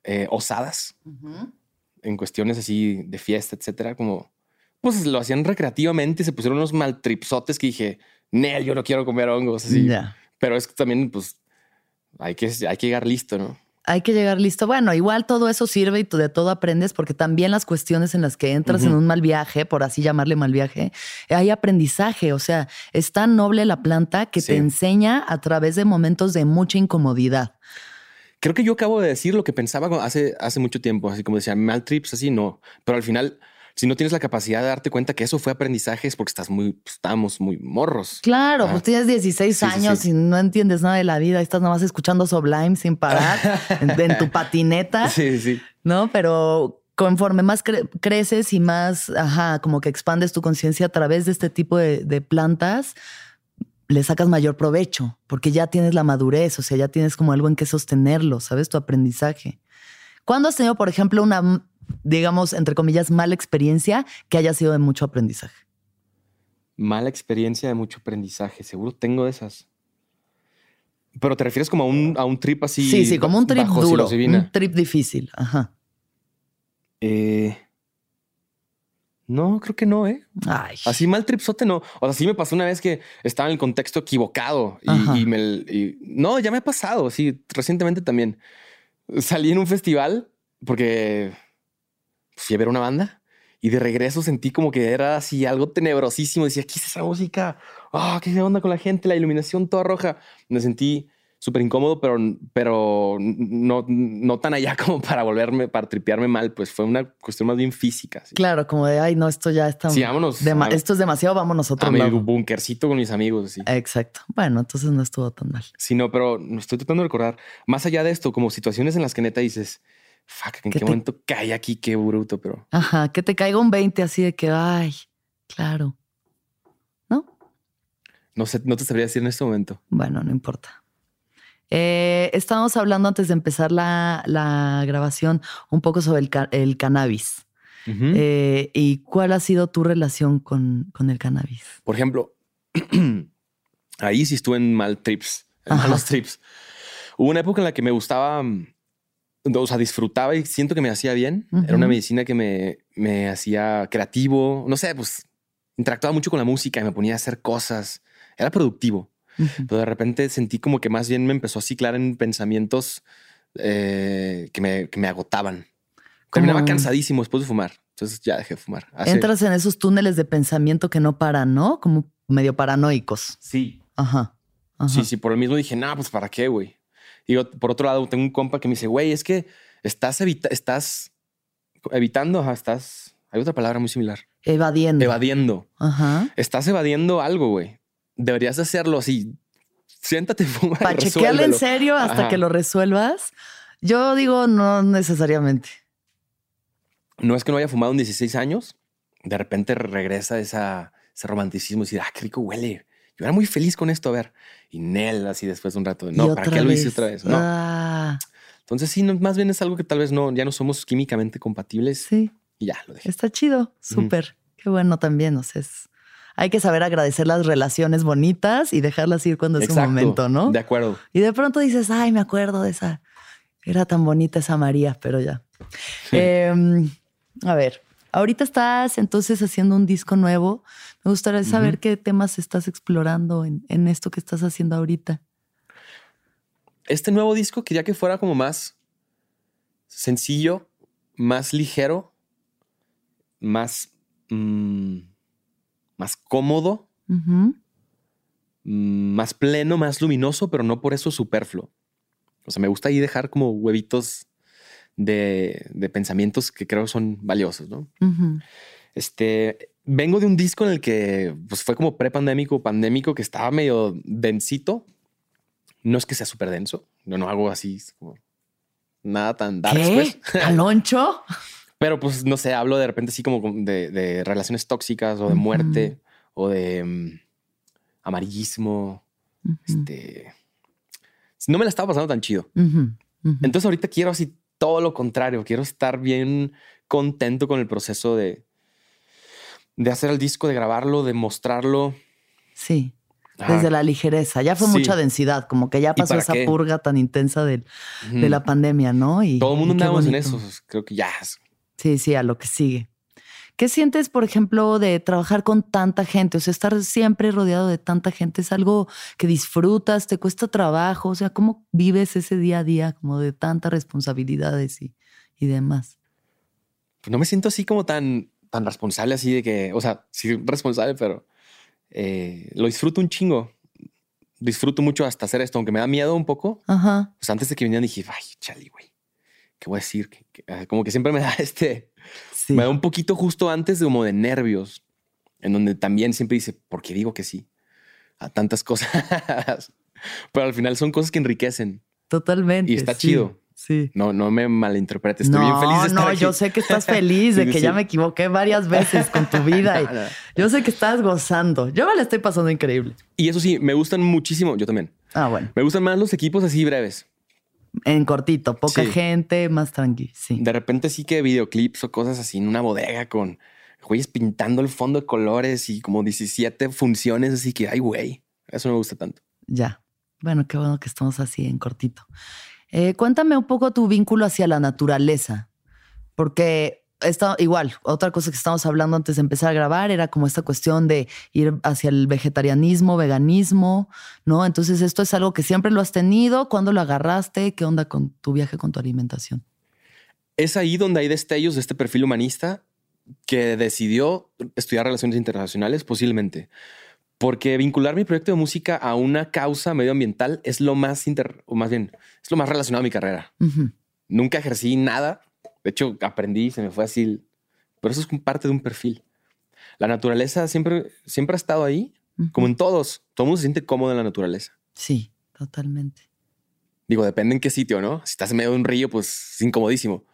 eh, osadas en cuestiones así de fiesta, etcétera, como pues lo hacían recreativamente se pusieron unos maltripsotes que dije, Nel, yo no quiero comer hongos así. Pero es que también, pues, hay que, hay que llegar listo, ¿no? Hay que llegar listo. Bueno, igual todo eso sirve y de todo aprendes porque también las cuestiones en las que entras en un mal viaje, por así llamarle mal viaje, hay aprendizaje. O sea, es tan noble la planta que te enseña a través de momentos de mucha incomodidad. Creo que yo acabo de decir lo que pensaba hace, hace mucho tiempo, así como decía, mal trips, así no. Pero al final si no tienes la capacidad de darte cuenta que eso fue aprendizaje es porque estás muy, pues, estamos muy morros. Claro, pues tienes 16 años y no entiendes nada de la vida, estás nada más escuchando Sublime sin parar en, tu patineta. Sí, sí. ¿No? Pero conforme más creces y más, ajá, como que expandes tu conciencia a través de este tipo de, de plantas, le sacas mayor provecho, porque ya tienes la madurez, o sea, ya tienes como algo en que sostenerlo, ¿sabes? Tu aprendizaje. ¿Cuándo has tenido, por ejemplo, una digamos, entre comillas, mala experiencia que haya sido de mucho aprendizaje? Mala experiencia de mucho aprendizaje, seguro tengo esas. Pero te refieres como a un, a un trip así. Sí, sí, como un trip duro. Un trip difícil. Ajá. Eh, no, creo que no, ¿eh? Ay. Así mal tripsote no. O sea, sí me pasó una vez que estaba en el contexto equivocado y, me... no, ya me ha pasado, sí, recientemente también. Salí en un festival porque fui a ver una banda y de regreso sentí como que era así algo tenebrosísimo. Decía, ¿qué es esa música? Ah, ¿qué onda con la gente? La iluminación toda roja. Me sentí súper incómodo, pero, pero no, no tan allá como para volverme, para tripearme mal, pues fue una cuestión más bien física. Claro, como de, ay, no, esto ya está... Sí, vámonos. esto es demasiado, vámonos a otro a mi bunkercito con mis amigos. Sí. Exacto. Bueno, entonces no estuvo tan mal. Sí, no, pero estoy tratando de recordar, más allá de esto, como situaciones en las que neta dices, fuck, ¿en qué momento cae aquí? Qué bruto, pero... Ajá, que te caiga un 20 así de que, ay, claro. ¿No? No sé, no te sabría decir en este momento. Bueno, no importa. Eh, estábamos hablando antes de empezar la, grabación un poco sobre el, cannabis. Eh, ¿Y cuál ha sido tu relación con, el cannabis? Por ejemplo, ahí sí estuve en mal trips, en malos trips. Hubo una época en la que me gustaba, mm, o sea, disfrutaba y siento que me hacía bien. Era una medicina que me, me hacía creativo. No sé, pues interactuaba mucho con la música y me ponía a hacer cosas. Era productivo. Pero de repente sentí como que más bien me empezó a ciclar en pensamientos eh, que, me, que, me, agotaban. Terminaba cansadísimo después de fumar. Entonces ya dejé de fumar. Entras en esos túneles de pensamiento que no paran, ¿no? Como medio paranoicos. Sí. Ajá. Sí, sí. Por el mismo dije, no, pues para qué, güey. Y por otro lado, tengo un compa que me dice, güey, es que estás, estás evitando, ajá, estás. Hay otra palabra muy similar. Evadiendo. Evadiendo. Ajá. Estás evadiendo algo, güey deberías hacerlo así. Siéntate, fuma. Para chequearlo en serio hasta que lo resuelvas. Yo digo, no necesariamente. No es que no haya fumado en 16 años. De repente regresa esa, ese romanticismo y decir, ah, qué rico huele. Yo era muy feliz con esto, a ver. Y Nel, así después de un rato, no, ¿para qué lo hice otra vez? No. Ah. Entonces, sí, más bien es algo que tal vez no, ya no somos químicamente compatibles. Sí. Y ya lo dejé. Está chido, súper. Qué bueno también, o sea, es hay que saber agradecer las relaciones bonitas y dejarlas ir cuando es un momento, ¿no? De acuerdo. Y de pronto dices, ay, me acuerdo de esa, era tan bonita esa María, pero ya. Em, a ver, ahorita estás entonces haciendo un disco nuevo. Me gustaría saber qué temas estás explorando en, en esto que estás haciendo ahorita. Este nuevo disco quería que fuera como más sencillo, más ligero, más... Mm, más cómodo, mm, más pleno, más luminoso, pero no por eso superfluo. O sea, me gusta ahí dejar como huevitos de, pensamientos que creo son valiosos, ¿no? Este, vengo de un disco en el que pues, fue como pre-pandémico, pandémico, que estaba medio densito. No es que sea súper denso, no, no hago así como nada tan dark. ¿Qué? Pues. ¿Aloncho? Pero pues no sé, hablo de repente así como de, relaciones tóxicas o de muerte o de mm, amarillismo. Este. No me la estaba pasando tan chido. Entonces ahorita quiero así todo lo contrario. Quiero estar bien contento con el proceso de, de hacer el disco, de grabarlo, de mostrarlo. Sí. Desde la ligereza. Ya fue mucha densidad, como que ya pasó esa purga tan intensa de, la pandemia, ¿no? Y todo el mundo andamos en eso. Creo que ya Sí, sí, a lo que sigue. ¿Qué sientes, por ejemplo, de trabajar con tanta gente? O sea, estar siempre rodeado de tanta gente es algo que disfrutas, te cuesta trabajo. O sea, ¿cómo vives ese día a día como de tantas responsabilidades y, demás? Pues no me siento así como tan, tan responsable, así de que, o sea, sí responsable, pero eh, lo disfruto un chingo. Disfruto mucho hasta hacer esto, aunque me da miedo un poco. Ajá. Pues antes de que vinieran dije, ay, chale, güey ¿qué voy a decir? Ah, como que siempre me da este, me da un poquito justo antes de como de nervios, en donde también siempre dice, ¿por qué digo que sí? A tantas cosas. Pero al final son cosas que enriquecen. Totalmente. Y está chido. Sí. No, no me malinterpretes. Estoy bien feliz de estar No, yo sé que estás feliz de que ya me equivoqué varias veces con tu vida. Yo sé que estás gozando. Yo me la estoy pasando increíble. Y eso sí, me gustan muchísimo. Yo también. Ah, bueno. Me gustan más los equipos así breves. En cortito, poca gente, más tranqui, sí. De repente sí que videoclips o cosas así en una bodega con güeyes pintando el fondo de colores y como 17 funciones, así que, ay, güey, eso me gusta tanto. Ya. Bueno, qué bueno que estamos así en cortito. Eh, cuéntame un poco tu vínculo hacia la naturaleza, porque esta, igual, otra cosa que estábamos hablando antes de empezar a grabar era como esta cuestión de ir hacia el vegetarianismo, veganismo, ¿no? Entonces esto es algo que siempre lo has tenido. ¿Cuándo lo agarraste? ¿Qué onda con tu viaje con tu alimentación? Es ahí donde hay destellos de este perfil humanista que decidió estudiar relaciones internacionales, posiblemente. Porque vincular mi proyecto de música a una causa medioambiental es lo más inter, o más bien, es lo más relacionado a mi carrera. Nunca ejercí nada. De hecho, aprendí, se me fue así. Pero eso es parte de un perfil. La naturaleza siempre, siempre ha estado ahí, como en todos. Todo el mundo se siente cómodo en la naturaleza. Sí, totalmente. Digo, depende en qué sitio, ¿no? Si estás en medio de un río, pues es incomodísimo.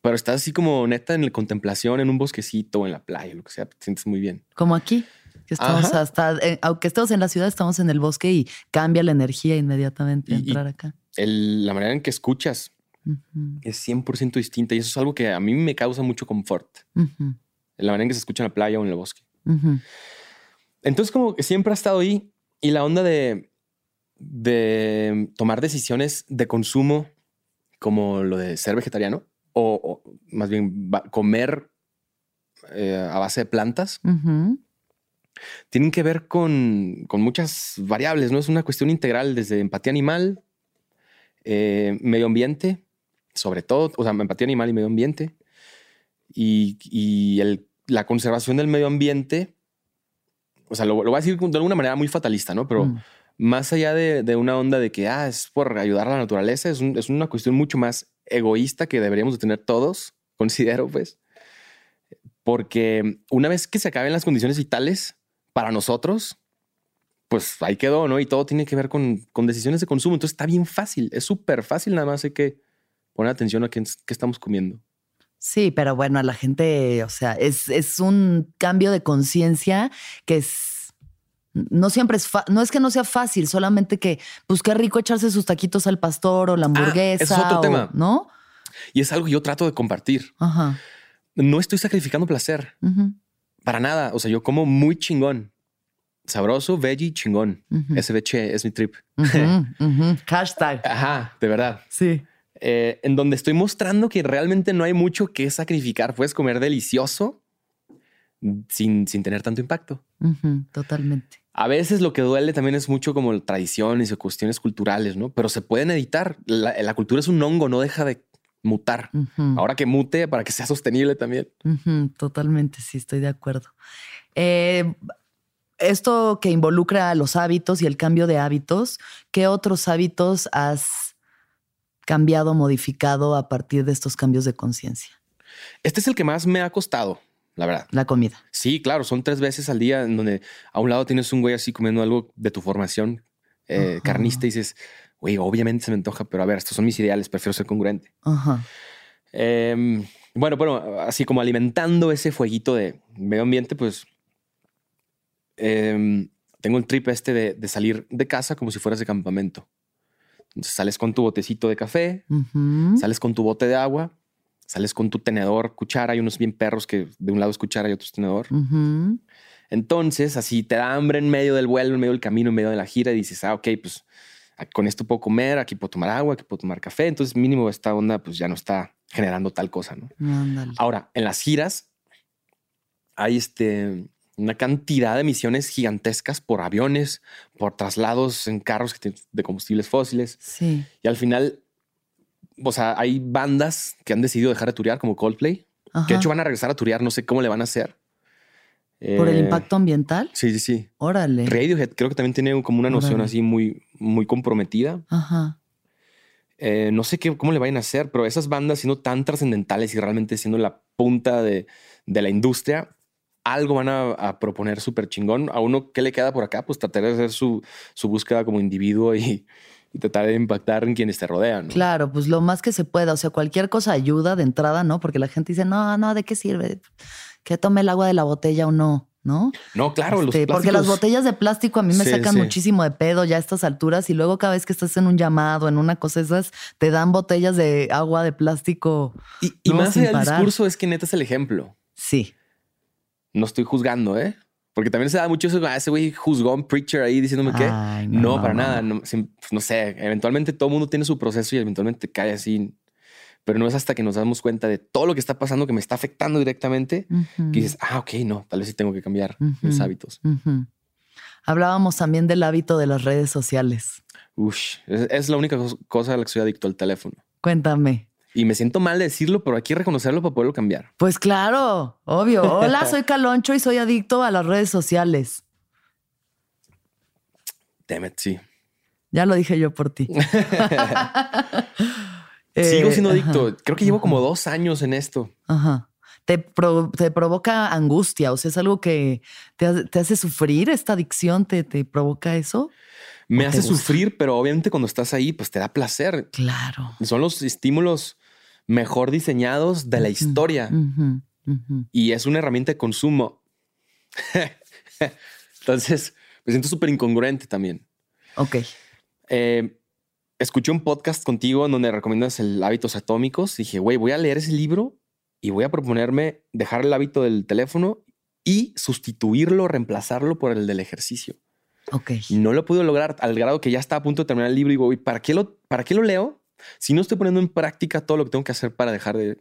Pero estás así como neta en la contemplación, en un bosquecito, en la playa, lo que sea, te sientes muy bien. Como aquí, que estamos hasta, eh, aunque estemos en la ciudad, estamos en el bosque y cambia la energía inmediatamente entrar acá. la manera en que escuchas es 100% distinta y eso es algo que a mí me causa mucho confort. La manera en que se escucha en la playa o en el bosque. Entonces como que siempre ha estado ahí y la onda de, de tomar decisiones de consumo como lo de ser vegetariano o, más bien comer eh, a base de plantas, tienen que ver con, muchas variables, ¿no? Es una cuestión integral desde empatía animal, eh, medio ambiente, sobre todo, o sea, empatía animal y medio ambiente, y, la conservación del medio ambiente, o sea, lo, voy a decir de alguna manera muy fatalista, ¿no? Pero mm. más allá de, una onda de que, ah, es por ayudar a la naturaleza, es, es una cuestión mucho más egoísta que deberíamos de tener todos, considero, pues. Porque una vez que se acaben las condiciones vitales para nosotros, pues ahí quedó, ¿no? Y todo tiene que ver con, con decisiones de consumo. Entonces está bien fácil, es súper fácil, nada más hay que poner atención a qué, qué estamos comiendo. Sí, pero bueno, a la gente, o sea, es, es un cambio de conciencia que es no siempre es, no es que no sea fácil, solamente que, pues qué rico echarse sus taquitos al pastor o la ah, hamburguesa. es otro tema. ¿No? Y es algo que yo trato de compartir. Ajá. No estoy sacrificando placer. Para nada. O sea, yo como muy chingón. Sabroso, veggie, chingón. SBC es mi trip. Hashtag. Ajá, de verdad. Sí. Eh, en donde estoy mostrando que realmente no hay mucho que sacrificar. Puedes comer delicioso sin, sin tener tanto impacto. totalmente. A veces lo que duele también es mucho como tradiciones o cuestiones culturales, ¿no? Pero se pueden editar. La, cultura es un hongo, no deja de mutar. Ahora que mute para que sea sostenible también. Totalmente, sí, estoy de acuerdo. Eh, esto que involucra los hábitos y el cambio de hábitos, ¿qué otros hábitos has cambiado, modificado a partir de estos cambios de conciencia? Este es el que más me ha costado la verdad. La comida. Sí, claro, son tres veces al día en donde a un lado tienes un güey así comiendo algo de tu formación eh, carnista y dices, güey, obviamente se me antoja, pero a ver, estos son mis ideales, prefiero ser congruente. Em, bueno, bueno, así como alimentando ese fueguito de medio ambiente, pues em, tengo el trip este de, salir de casa como si fueras de campamento. Entonces sales con tu botecito de café, sales con tu bote de agua, sales con tu tenedor, cuchara, hay unos bien perros que de un lado es cuchara y otro es tenedor. Entonces, así te da hambre en medio del vuelo, en medio del camino, en medio de la gira y dices, ah, ok, pues con esto puedo comer, aquí puedo tomar agua, aquí puedo tomar café. Entonces, mínimo esta onda, pues ya no está generando tal cosa, ¿no? Ahora, en las giras hay este, una cantidad de emisiones gigantescas por aviones, por traslados en carros de combustibles fósiles. Sí. Y al final o sea, hay bandas que han decidido dejar de turear como Coldplay, que de hecho van a regresar a turear, no sé cómo le van a hacer. ¿Por el eh, impacto ambiental? Sí, sí, sí. Órale. Radiohead creo que también tiene como una noción así muy, muy comprometida. Ajá. Eh, no sé qué, cómo le vayan a hacer, pero esas bandas siendo tan trascendentales y realmente siendo la punta de, la industria, algo van a, proponer súper chingón. A uno, ¿qué le queda por acá? Pues tratar de hacer su, su búsqueda como individuo y, y tratar de impactar en quienes te rodean. Claro, pues lo más que se pueda. O sea, cualquier cosa ayuda de entrada, ¿no? Porque la gente dice, no, no, ¿de qué sirve? Que tome el agua de la botella o no. ¿no? No, claro, este, Porque las botellas de plástico a mí me sacan muchísimo de pedo ya a estas alturas y luego cada vez que estás en un llamado, en una cosa esas, te dan botellas de agua de plástico. Y, más allá del discurso es que neta es el ejemplo. Sí. No estoy juzgando, ¿eh? Porque también se da mucho eso, ah, ese güey juzgón preacher ahí diciéndome que no, para nada. No, sé, eventualmente todo mundo tiene su proceso y eventualmente cae así. Pero no es hasta que nos damos cuenta de todo lo que está pasando que me está afectando directamente que dices, ah, ok, no, tal vez sí tengo que cambiar mis hábitos. Hablábamos también del hábito de las redes sociales. Ush, es, la única cosa a la que soy adicto al teléfono. Cuéntame. Y me siento mal de decirlo, pero hay que reconocerlo para poderlo cambiar. Pues claro, obvio. Hola, soy Caloncho y soy adicto a las redes sociales. Damn sí. Ya lo dije yo por ti. Sigo siendo eh, adicto. Creo que llevo como dos años en esto. Ajá. Te, provoca angustia, o sea, es algo que te, hace sufrir esta adicción, te, te provoca eso. Me hace sufrir, pero obviamente cuando estás ahí, pues te da placer. Claro. Son los estímulos mejor diseñados de la historia. Y es una herramienta de consumo. Entonces, me siento súper incongruente también. Ok. Eh, escuché un podcast contigo en donde recomiendas el hábitos atómicos. Dije, güey, voy a leer ese libro y voy a proponerme dejar el hábito del teléfono y sustituirlo, reemplazarlo por el del ejercicio. Ok. No lo pude lograr al grado que ya está a punto de terminar el libro y digo, ¿para qué lo, para qué lo leo? Si no estoy poniendo en práctica todo lo que tengo que hacer para dejar de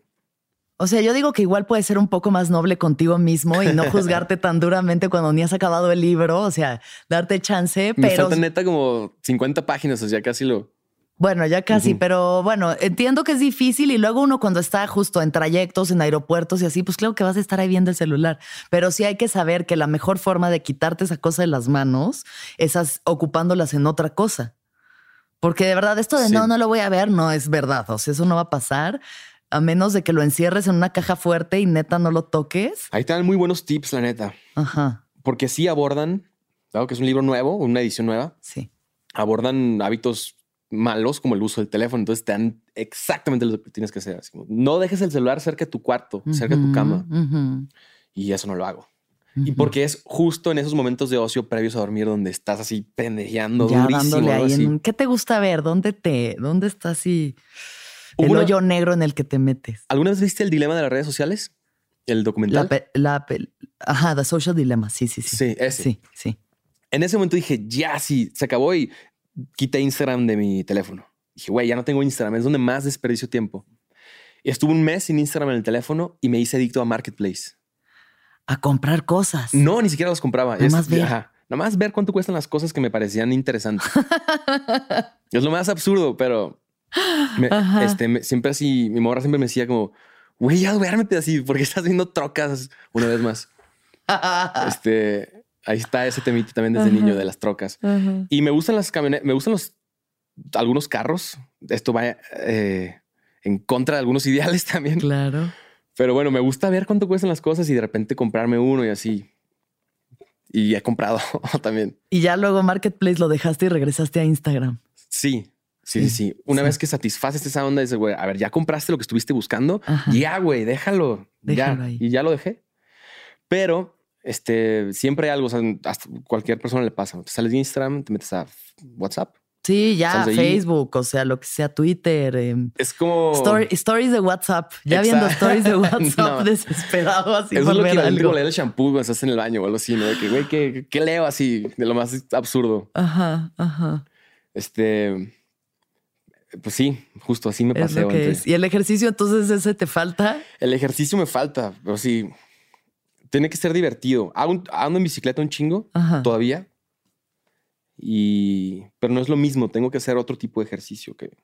o sea, yo digo que igual puedes ser un poco más noble contigo mismo y no juzgarte tan duramente cuando ni has acabado el libro. O sea, darte chance, pero. Me faltan neta como 50 páginas, o sea, casi lo. Bueno, ya casi, pero bueno, entiendo que es difícil y luego uno cuando está justo en trayectos, en aeropuertos y así, pues claro que vas a estar ahí viendo el celular, pero sí hay que saber que la mejor forma de quitarte esa cosa de las manos es ocupándolas en otra cosa. Porque de verdad esto de no, no lo voy a ver, no es verdad, o sea, eso no va a pasar a menos de que lo encierres en una caja fuerte y neta no lo toques. Ahí están muy buenos tips, la neta. Ajá. Porque sí abordan, dado que es un libro nuevo, una edición nueva. Sí. Abordan hábitos malos como el uso del teléfono. Entonces te dan exactamente lo que tienes que hacer. no dejes el celular cerca de tu cuarto, cerca de tu cama. Y eso no lo hago. Y porque es justo en esos momentos de ocio previos a dormir donde estás así pendejeando durísimo. Ahí ¿Qué te gusta ver? ¿Dónde te, dónde estás y el hoyo negro en el que te metes. ¿Alguna vez viste el dilema de las redes sociales? El documental. La, ajá, The Social Dilemma. Sí, sí, sí. Sí, ese. Sí, sí. En ese momento dije, ya sí, se acabó y quité Instagram de mi teléfono. Dije, güey, ya no tengo Instagram, es donde más desperdicio tiempo. Y estuve un mes sin Instagram en el teléfono y me hice adicto a Marketplace. A comprar cosas. No, ni siquiera las compraba. Nada más ver. Ajá, nada más ver cuánto cuestan las cosas que me parecían interesantes. es lo más absurdo, pero este, siempre así, mi morra siempre me decía como, güey, ya duérmete así, porque estás viendo trocas una vez más. este, ahí está ese temita también desde niño de las trocas. Y me gustan las camionetas, me gustan los, algunos carros. Esto va eh, en contra de algunos ideales también. Claro. Pero bueno, me gusta ver cuánto cuestan las cosas y de repente comprarme uno y así. Y he comprado también. Y ya luego Marketplace lo dejaste y regresaste a Instagram. Sí, Sí, sí, sí. Una vez que satisfaces esa onda, dices, güey, a ver, ya compraste lo que estuviste buscando. Ya, güey, déjalo. ya. Y ya lo dejé. Pero este, siempre hay algo, o sea, cualquier persona le pasa. Te sales de Instagram, te metes a WhatsApp. Sí, ya, Facebook, o sea, lo que sea, Twitter. Em, es como. stories de WhatsApp. Ya viendo stories de WhatsApp desesperado así. Eso es lo que algo. leer el shampoo cuando estás en el baño o algo así, ¿no? De que, güey, ¿qué, ¿qué, leo así? De lo más absurdo. Ajá, ajá. Este. Pues sí, justo así me pasé. ¿Y el ejercicio entonces ese te falta? El ejercicio me falta, pero sí. Tiene que ser divertido. Hago, ando en bicicleta un chingo todavía. Y, pero no es lo mismo. Tengo que hacer otro tipo de ejercicio que.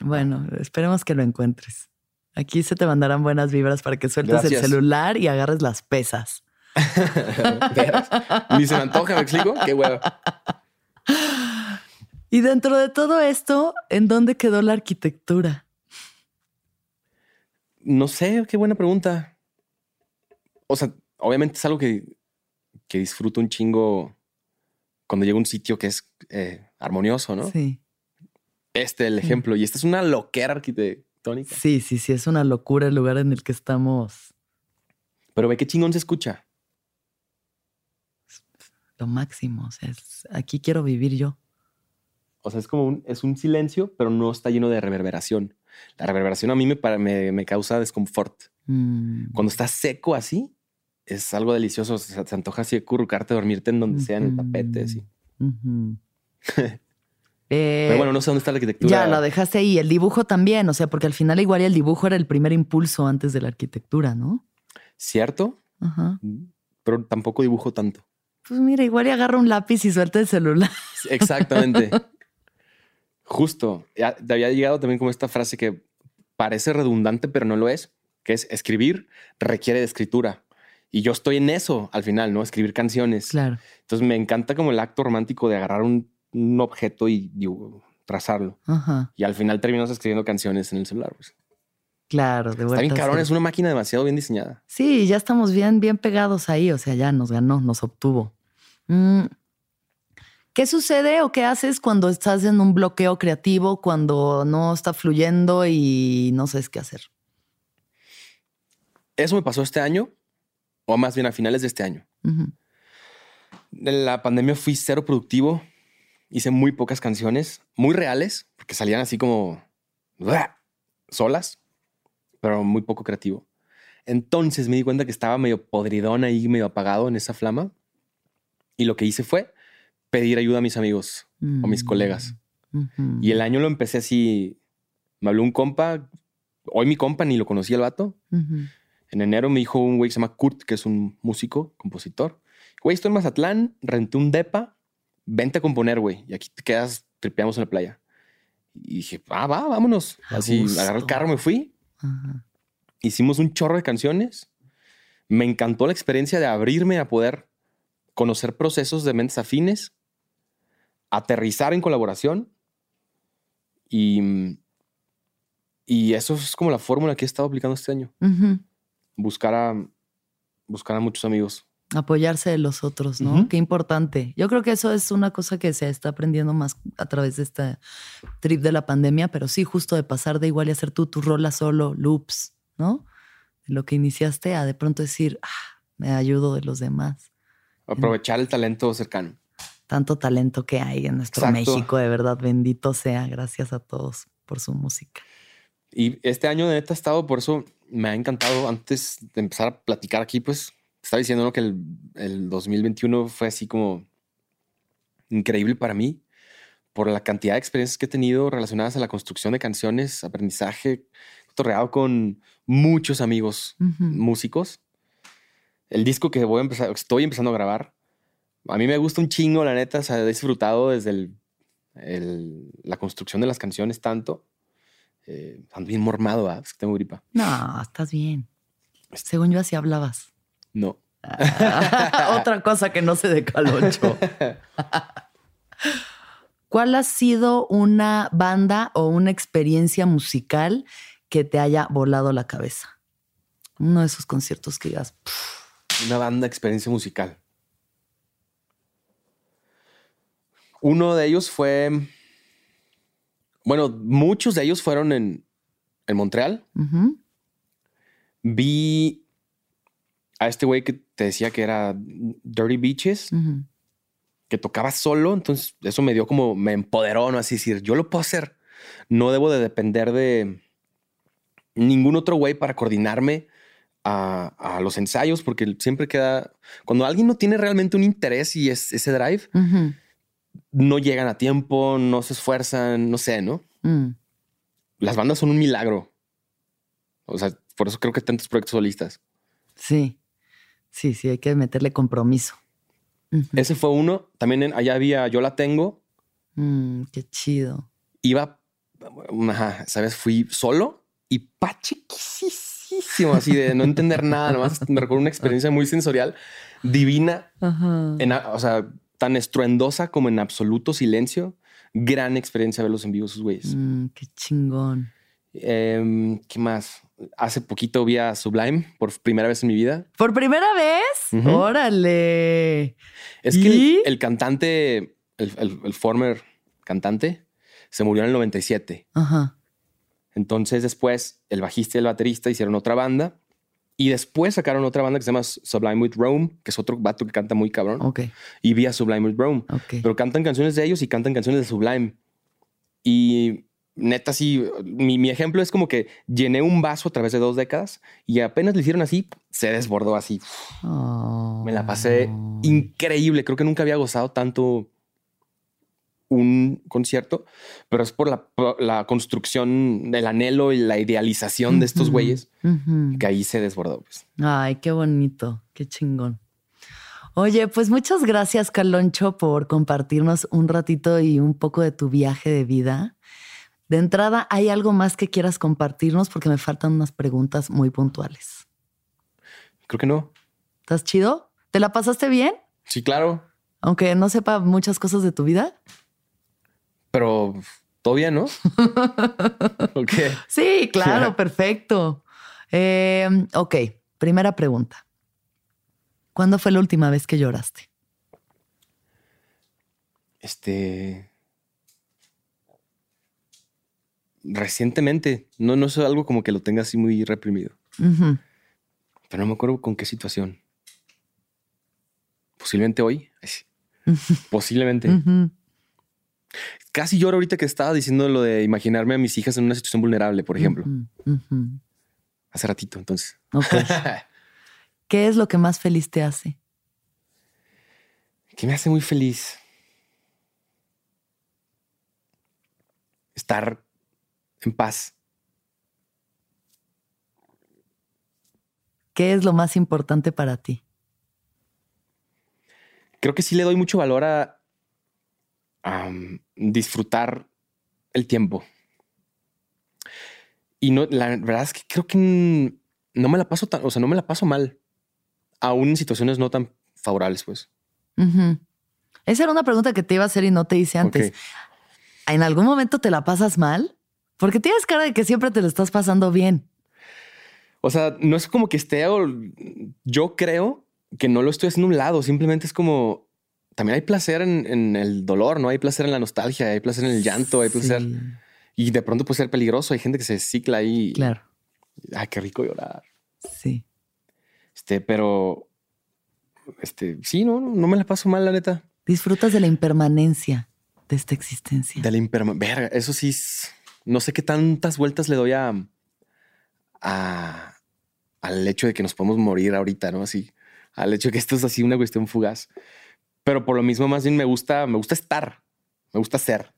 Bueno, esperemos que lo encuentres. Aquí se te mandarán buenas vibras para que sueltes el celular y agarres las pesas. Ni se me antoja, ¿me explico? Qué huevo. Y dentro de todo esto, ¿en dónde quedó la arquitectura? No sé, qué buena pregunta. O sea, obviamente es algo que, que disfruto un chingo cuando llego a un sitio que es eh, armonioso, ¿no? Sí. Este es el ejemplo. Y esta es una loquera arquitectónica. Sí, sí, sí, es una locura el lugar en el que estamos. Pero ve qué chingón se escucha. Lo máximo. O sea, aquí quiero vivir yo. O sea, es como un, es un silencio, pero no está lleno de reverberación. La reverberación a mí me, me, causa desconfort. Mm. Cuando está seco así, es algo delicioso. Se, se antoja así de currucarte, dormirte en donde sea, en el tapete, así. Eh, Pero bueno, no sé dónde está la arquitectura. Ya, la dejaste ahí. El dibujo también, o sea, porque al final igual el dibujo era el primer impulso antes de la arquitectura, ¿no? Cierto. Ajá. Pero tampoco dibujo tanto. Pues mira, igual y agarra un lápiz y suelta el celular. Exactamente. Justo. Ya, te había llegado también como esta frase que parece redundante, pero no lo es, que es escribir requiere de escritura. Y yo estoy en eso al final, ¿no? Escribir canciones. Claro. Entonces me encanta como el acto romántico de agarrar un, objeto y, trazarlo. Y al final terminas escribiendo canciones en el celular. Pues. Claro, de vuelta. Está bien cabrón, es una máquina demasiado bien diseñada. Sí, ya estamos bien, bien pegados ahí. O sea, ya nos ganó, nos obtuvo. Mm. ¿Qué sucede o qué haces cuando estás en un bloqueo creativo, cuando no está fluyendo y no sabes qué hacer? Eso me pasó este año o más bien a finales de este año. En la pandemia fui cero productivo, hice muy pocas canciones, muy reales, porque salían así como solas, pero muy poco creativo. Entonces me di cuenta que estaba medio podridón ahí, medio apagado en esa flama. Y lo que hice fue pedir ayuda a mis amigos o mis colegas. Y el año lo empecé así. Me habló un compa, hoy mi compa ni lo conocía el vato. En enero me dijo un güey que se llama Kurt, que es un músico, compositor. Güey, estoy en Mazatlán, renté un depa, vente a componer, güey. Y aquí te quedas, tripeamos en la playa. Y dije, ah, va, vámonos. Así, agarré el carro, me fui. Hicimos un chorro de canciones. Me encantó la experiencia de abrirme a poder conocer procesos de mentes afines, aterrizar en colaboración. Y, y eso es como la fórmula que he estado aplicando este año buscar a, buscar a muchos amigos. Apoyarse de los otros, ¿no? Qué importante. Yo creo que eso es una cosa que se está aprendiendo más a través de este trip de la pandemia, pero sí, justo de pasar de igual y hacer tú tu rola solo, loops, ¿no? De lo que iniciaste a de pronto decir, ah, me ayudo de los demás. Aprovechar el talento cercano. Tanto talento que hay en nuestro México, de verdad, bendito sea. Gracias a todos por su música. Y este año de neta ha estado, por eso me ha encantado. Antes de empezar a platicar aquí, pues estaba diciendo que el, 2021 fue así como increíble para mí por la cantidad de experiencias que he tenido relacionadas a la construcción de canciones, aprendizaje, torreado con muchos amigos músicos. El disco que voy a empezar, estoy empezando a grabar, a mí me gusta un chingo, la neta, se ha disfrutado desde la construcción de las canciones tanto eh, ando bien mormado, es que tengo gripa. No, estás bien. Según yo así hablabas. No. otra cosa que no sé de Calocho. ¿Cuál ha sido una banda o una experiencia musical que te haya volado la cabeza? Uno de esos conciertos que digas. Una banda, experiencia musical. Uno de ellos fue bueno, muchos de ellos fueron en, en Montreal. Vi a este güey que te decía que era Dirty Beaches, que tocaba solo. Entonces, eso me dio como, me empoderó, ¿no? Así decir, yo lo puedo hacer. No debo de depender de ningún otro güey para coordinarme a, los ensayos, porque siempre queda. Cuando alguien no tiene realmente un interés y es ese drive, no llegan a tiempo, no se esfuerzan, no sé, ¿no? Mm. Las bandas son un milagro. O sea, por eso creo que tantos proyectos solistas. Sí, sí, sí, hay que meterle compromiso. Ese fue uno. También allá había Yo la tengo. Mm, qué chido. Iba, ajá, ¿sabes? Fui solo y pachiquisísimo, así de no entender nada. Nomás me recuerdo una experiencia muy sensorial, divina. o sea, tan estruendosa como en absoluto silencio. Gran experiencia verlos en vivo, sus güeyes. Mm, qué chingón. Em, ¿Qué más? Hace poquito vi a Sublime por primera vez en mi vida. ¿Por primera vez? Órale. Es que el, cantante, el, former cantante, se murió en el 97. Ajá. Entonces después el bajista y el baterista hicieron otra banda y después sacaron otra banda que se llama Sublime with Rome, que es otro vato que canta muy cabrón. Ok. Y vi a Sublime with Rome. Pero cantan canciones de ellos y cantan canciones de Sublime. Y neta, sí, mi, ejemplo es como que llené un vaso a través de dos décadas y apenas le hicieron así, se desbordó así. Me la pasé increíble. Creo que nunca había gozado tanto un concierto, pero es por la, construcción, del anhelo y la idealización de estos güeyes que ahí se desbordó. Pues. Ay, qué bonito, qué chingón. Oye, pues muchas gracias, Caloncho, por compartirnos un ratito y un poco de tu viaje de vida. De entrada, ¿hay algo más que quieras compartirnos? Porque me faltan unas preguntas muy puntuales. Creo que no. ¿Estás chido? ¿Te la pasaste bien? Sí, claro. Aunque no sepa muchas cosas de tu vida. Pero todo bien, ¿no? Sí, claro, perfecto. Em, ok, primera pregunta. ¿Cuándo fue la última vez que lloraste? Este. Recientemente. No, no es algo como que lo tenga así muy reprimido. Pero no me acuerdo con qué situación. Posiblemente hoy. Posiblemente. Casi lloro ahorita que estaba diciendo lo de imaginarme a mis hijas en una situación vulnerable, por ejemplo. Hace ratito, entonces. ¿Qué es lo que más feliz te hace? ¿Qué me hace muy feliz? Estar en paz. ¿Qué es lo más importante para ti? Creo que sí le doy mucho valor a, disfrutar el tiempo. Y no, la verdad es que creo que no me la paso tan, o sea, no me la paso mal, aún en situaciones no tan favorables, pues. Esa era una pregunta que te iba a hacer y no te hice antes. ¿En algún momento te la pasas mal? Porque tienes cara de que siempre te lo estás pasando bien. O sea, no es como que esté, yo creo que no lo estoy haciendo a un lado, simplemente es como, también hay placer en, el dolor, ¿no? Hay placer en la nostalgia, hay placer en el llanto, hay placer... Y de pronto puede ser peligroso, hay gente que se cicla ahí. Claro. Ay, qué rico llorar. Sí. Este, pero, este, sí, no, no me la paso mal, la neta. Disfrutas de la impermanencia de esta existencia. De la impermanencia. Verga, eso sí, no sé qué tantas vueltas le doy a, a, al hecho de que nos podemos morir ahorita, ¿no? Así, al hecho de que esto es así una cuestión fugaz. Pero por lo mismo, más bien me gusta, me gusta estar, me gusta ser.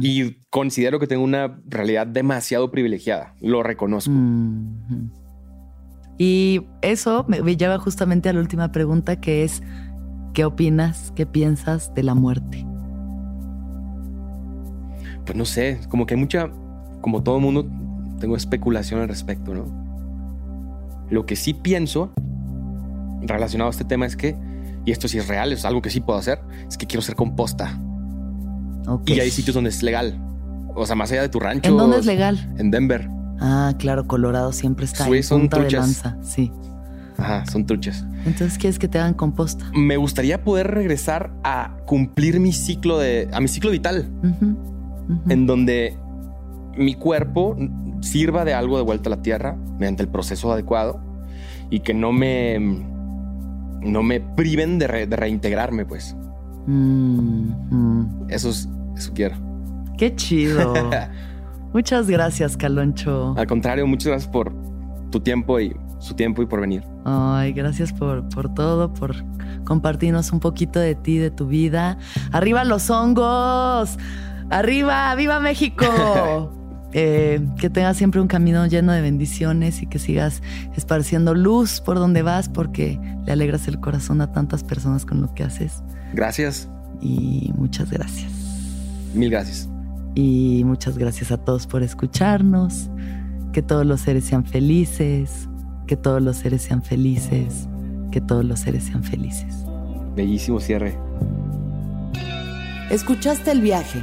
Y considero que tengo una realidad demasiado privilegiada. Lo reconozco. Y eso me lleva justamente a la última pregunta, que es, ¿qué opinas, qué piensas de la muerte? Pues no sé, como que hay mucha, como todo mundo, tengo especulación al respecto, ¿no? Lo que sí pienso relacionado a este tema es que y esto sí es real, es algo que sí puedo hacer, es que quiero ser composta. Y hay sitios donde es legal. O sea, más allá de tu rancho. ¿En dónde es legal? En Denver. Ah, claro, Colorado siempre está en son punta de lanza. Sí. Ajá, son truchas. Entonces, ¿quieres que te hagan composta? Me gustaría poder regresar a cumplir mi ciclo de, a mi ciclo vital, en donde mi cuerpo sirva de algo de vuelta a la tierra mediante el proceso adecuado y que no me no me priven de, reintegrarme, pues. Mm, Eso, es, eso quiero. Qué chido. muchas gracias, Caloncho. Al contrario, muchas gracias por tu tiempo y su tiempo y por venir. Ay, gracias por, por todo, por compartirnos un poquito de ti, de tu vida. ¡Arriba los hongos! ¡Arriba! ¡Viva México! Eh, que tengas siempre un camino lleno de bendiciones y que sigas esparciendo luz por donde vas porque le alegras el corazón a tantas personas con lo que haces. Gracias. Y muchas gracias. Mil gracias. Y muchas gracias a todos por escucharnos. Que todos los seres sean felices. Que todos los seres sean felices. Que todos los seres sean felices. Bellísimo cierre. ¿Escuchaste el viaje?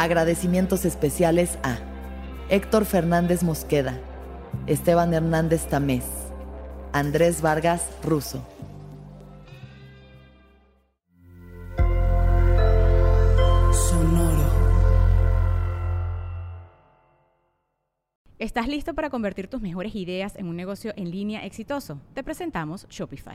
Agradecimientos especiales a Héctor Fernández Mosqueda, Esteban Hernández Tamés, Andrés Vargas Russo. Sonoro. ¿Estás listo para convertir tus mejores ideas en un negocio en línea exitoso? Te presentamos Shopify.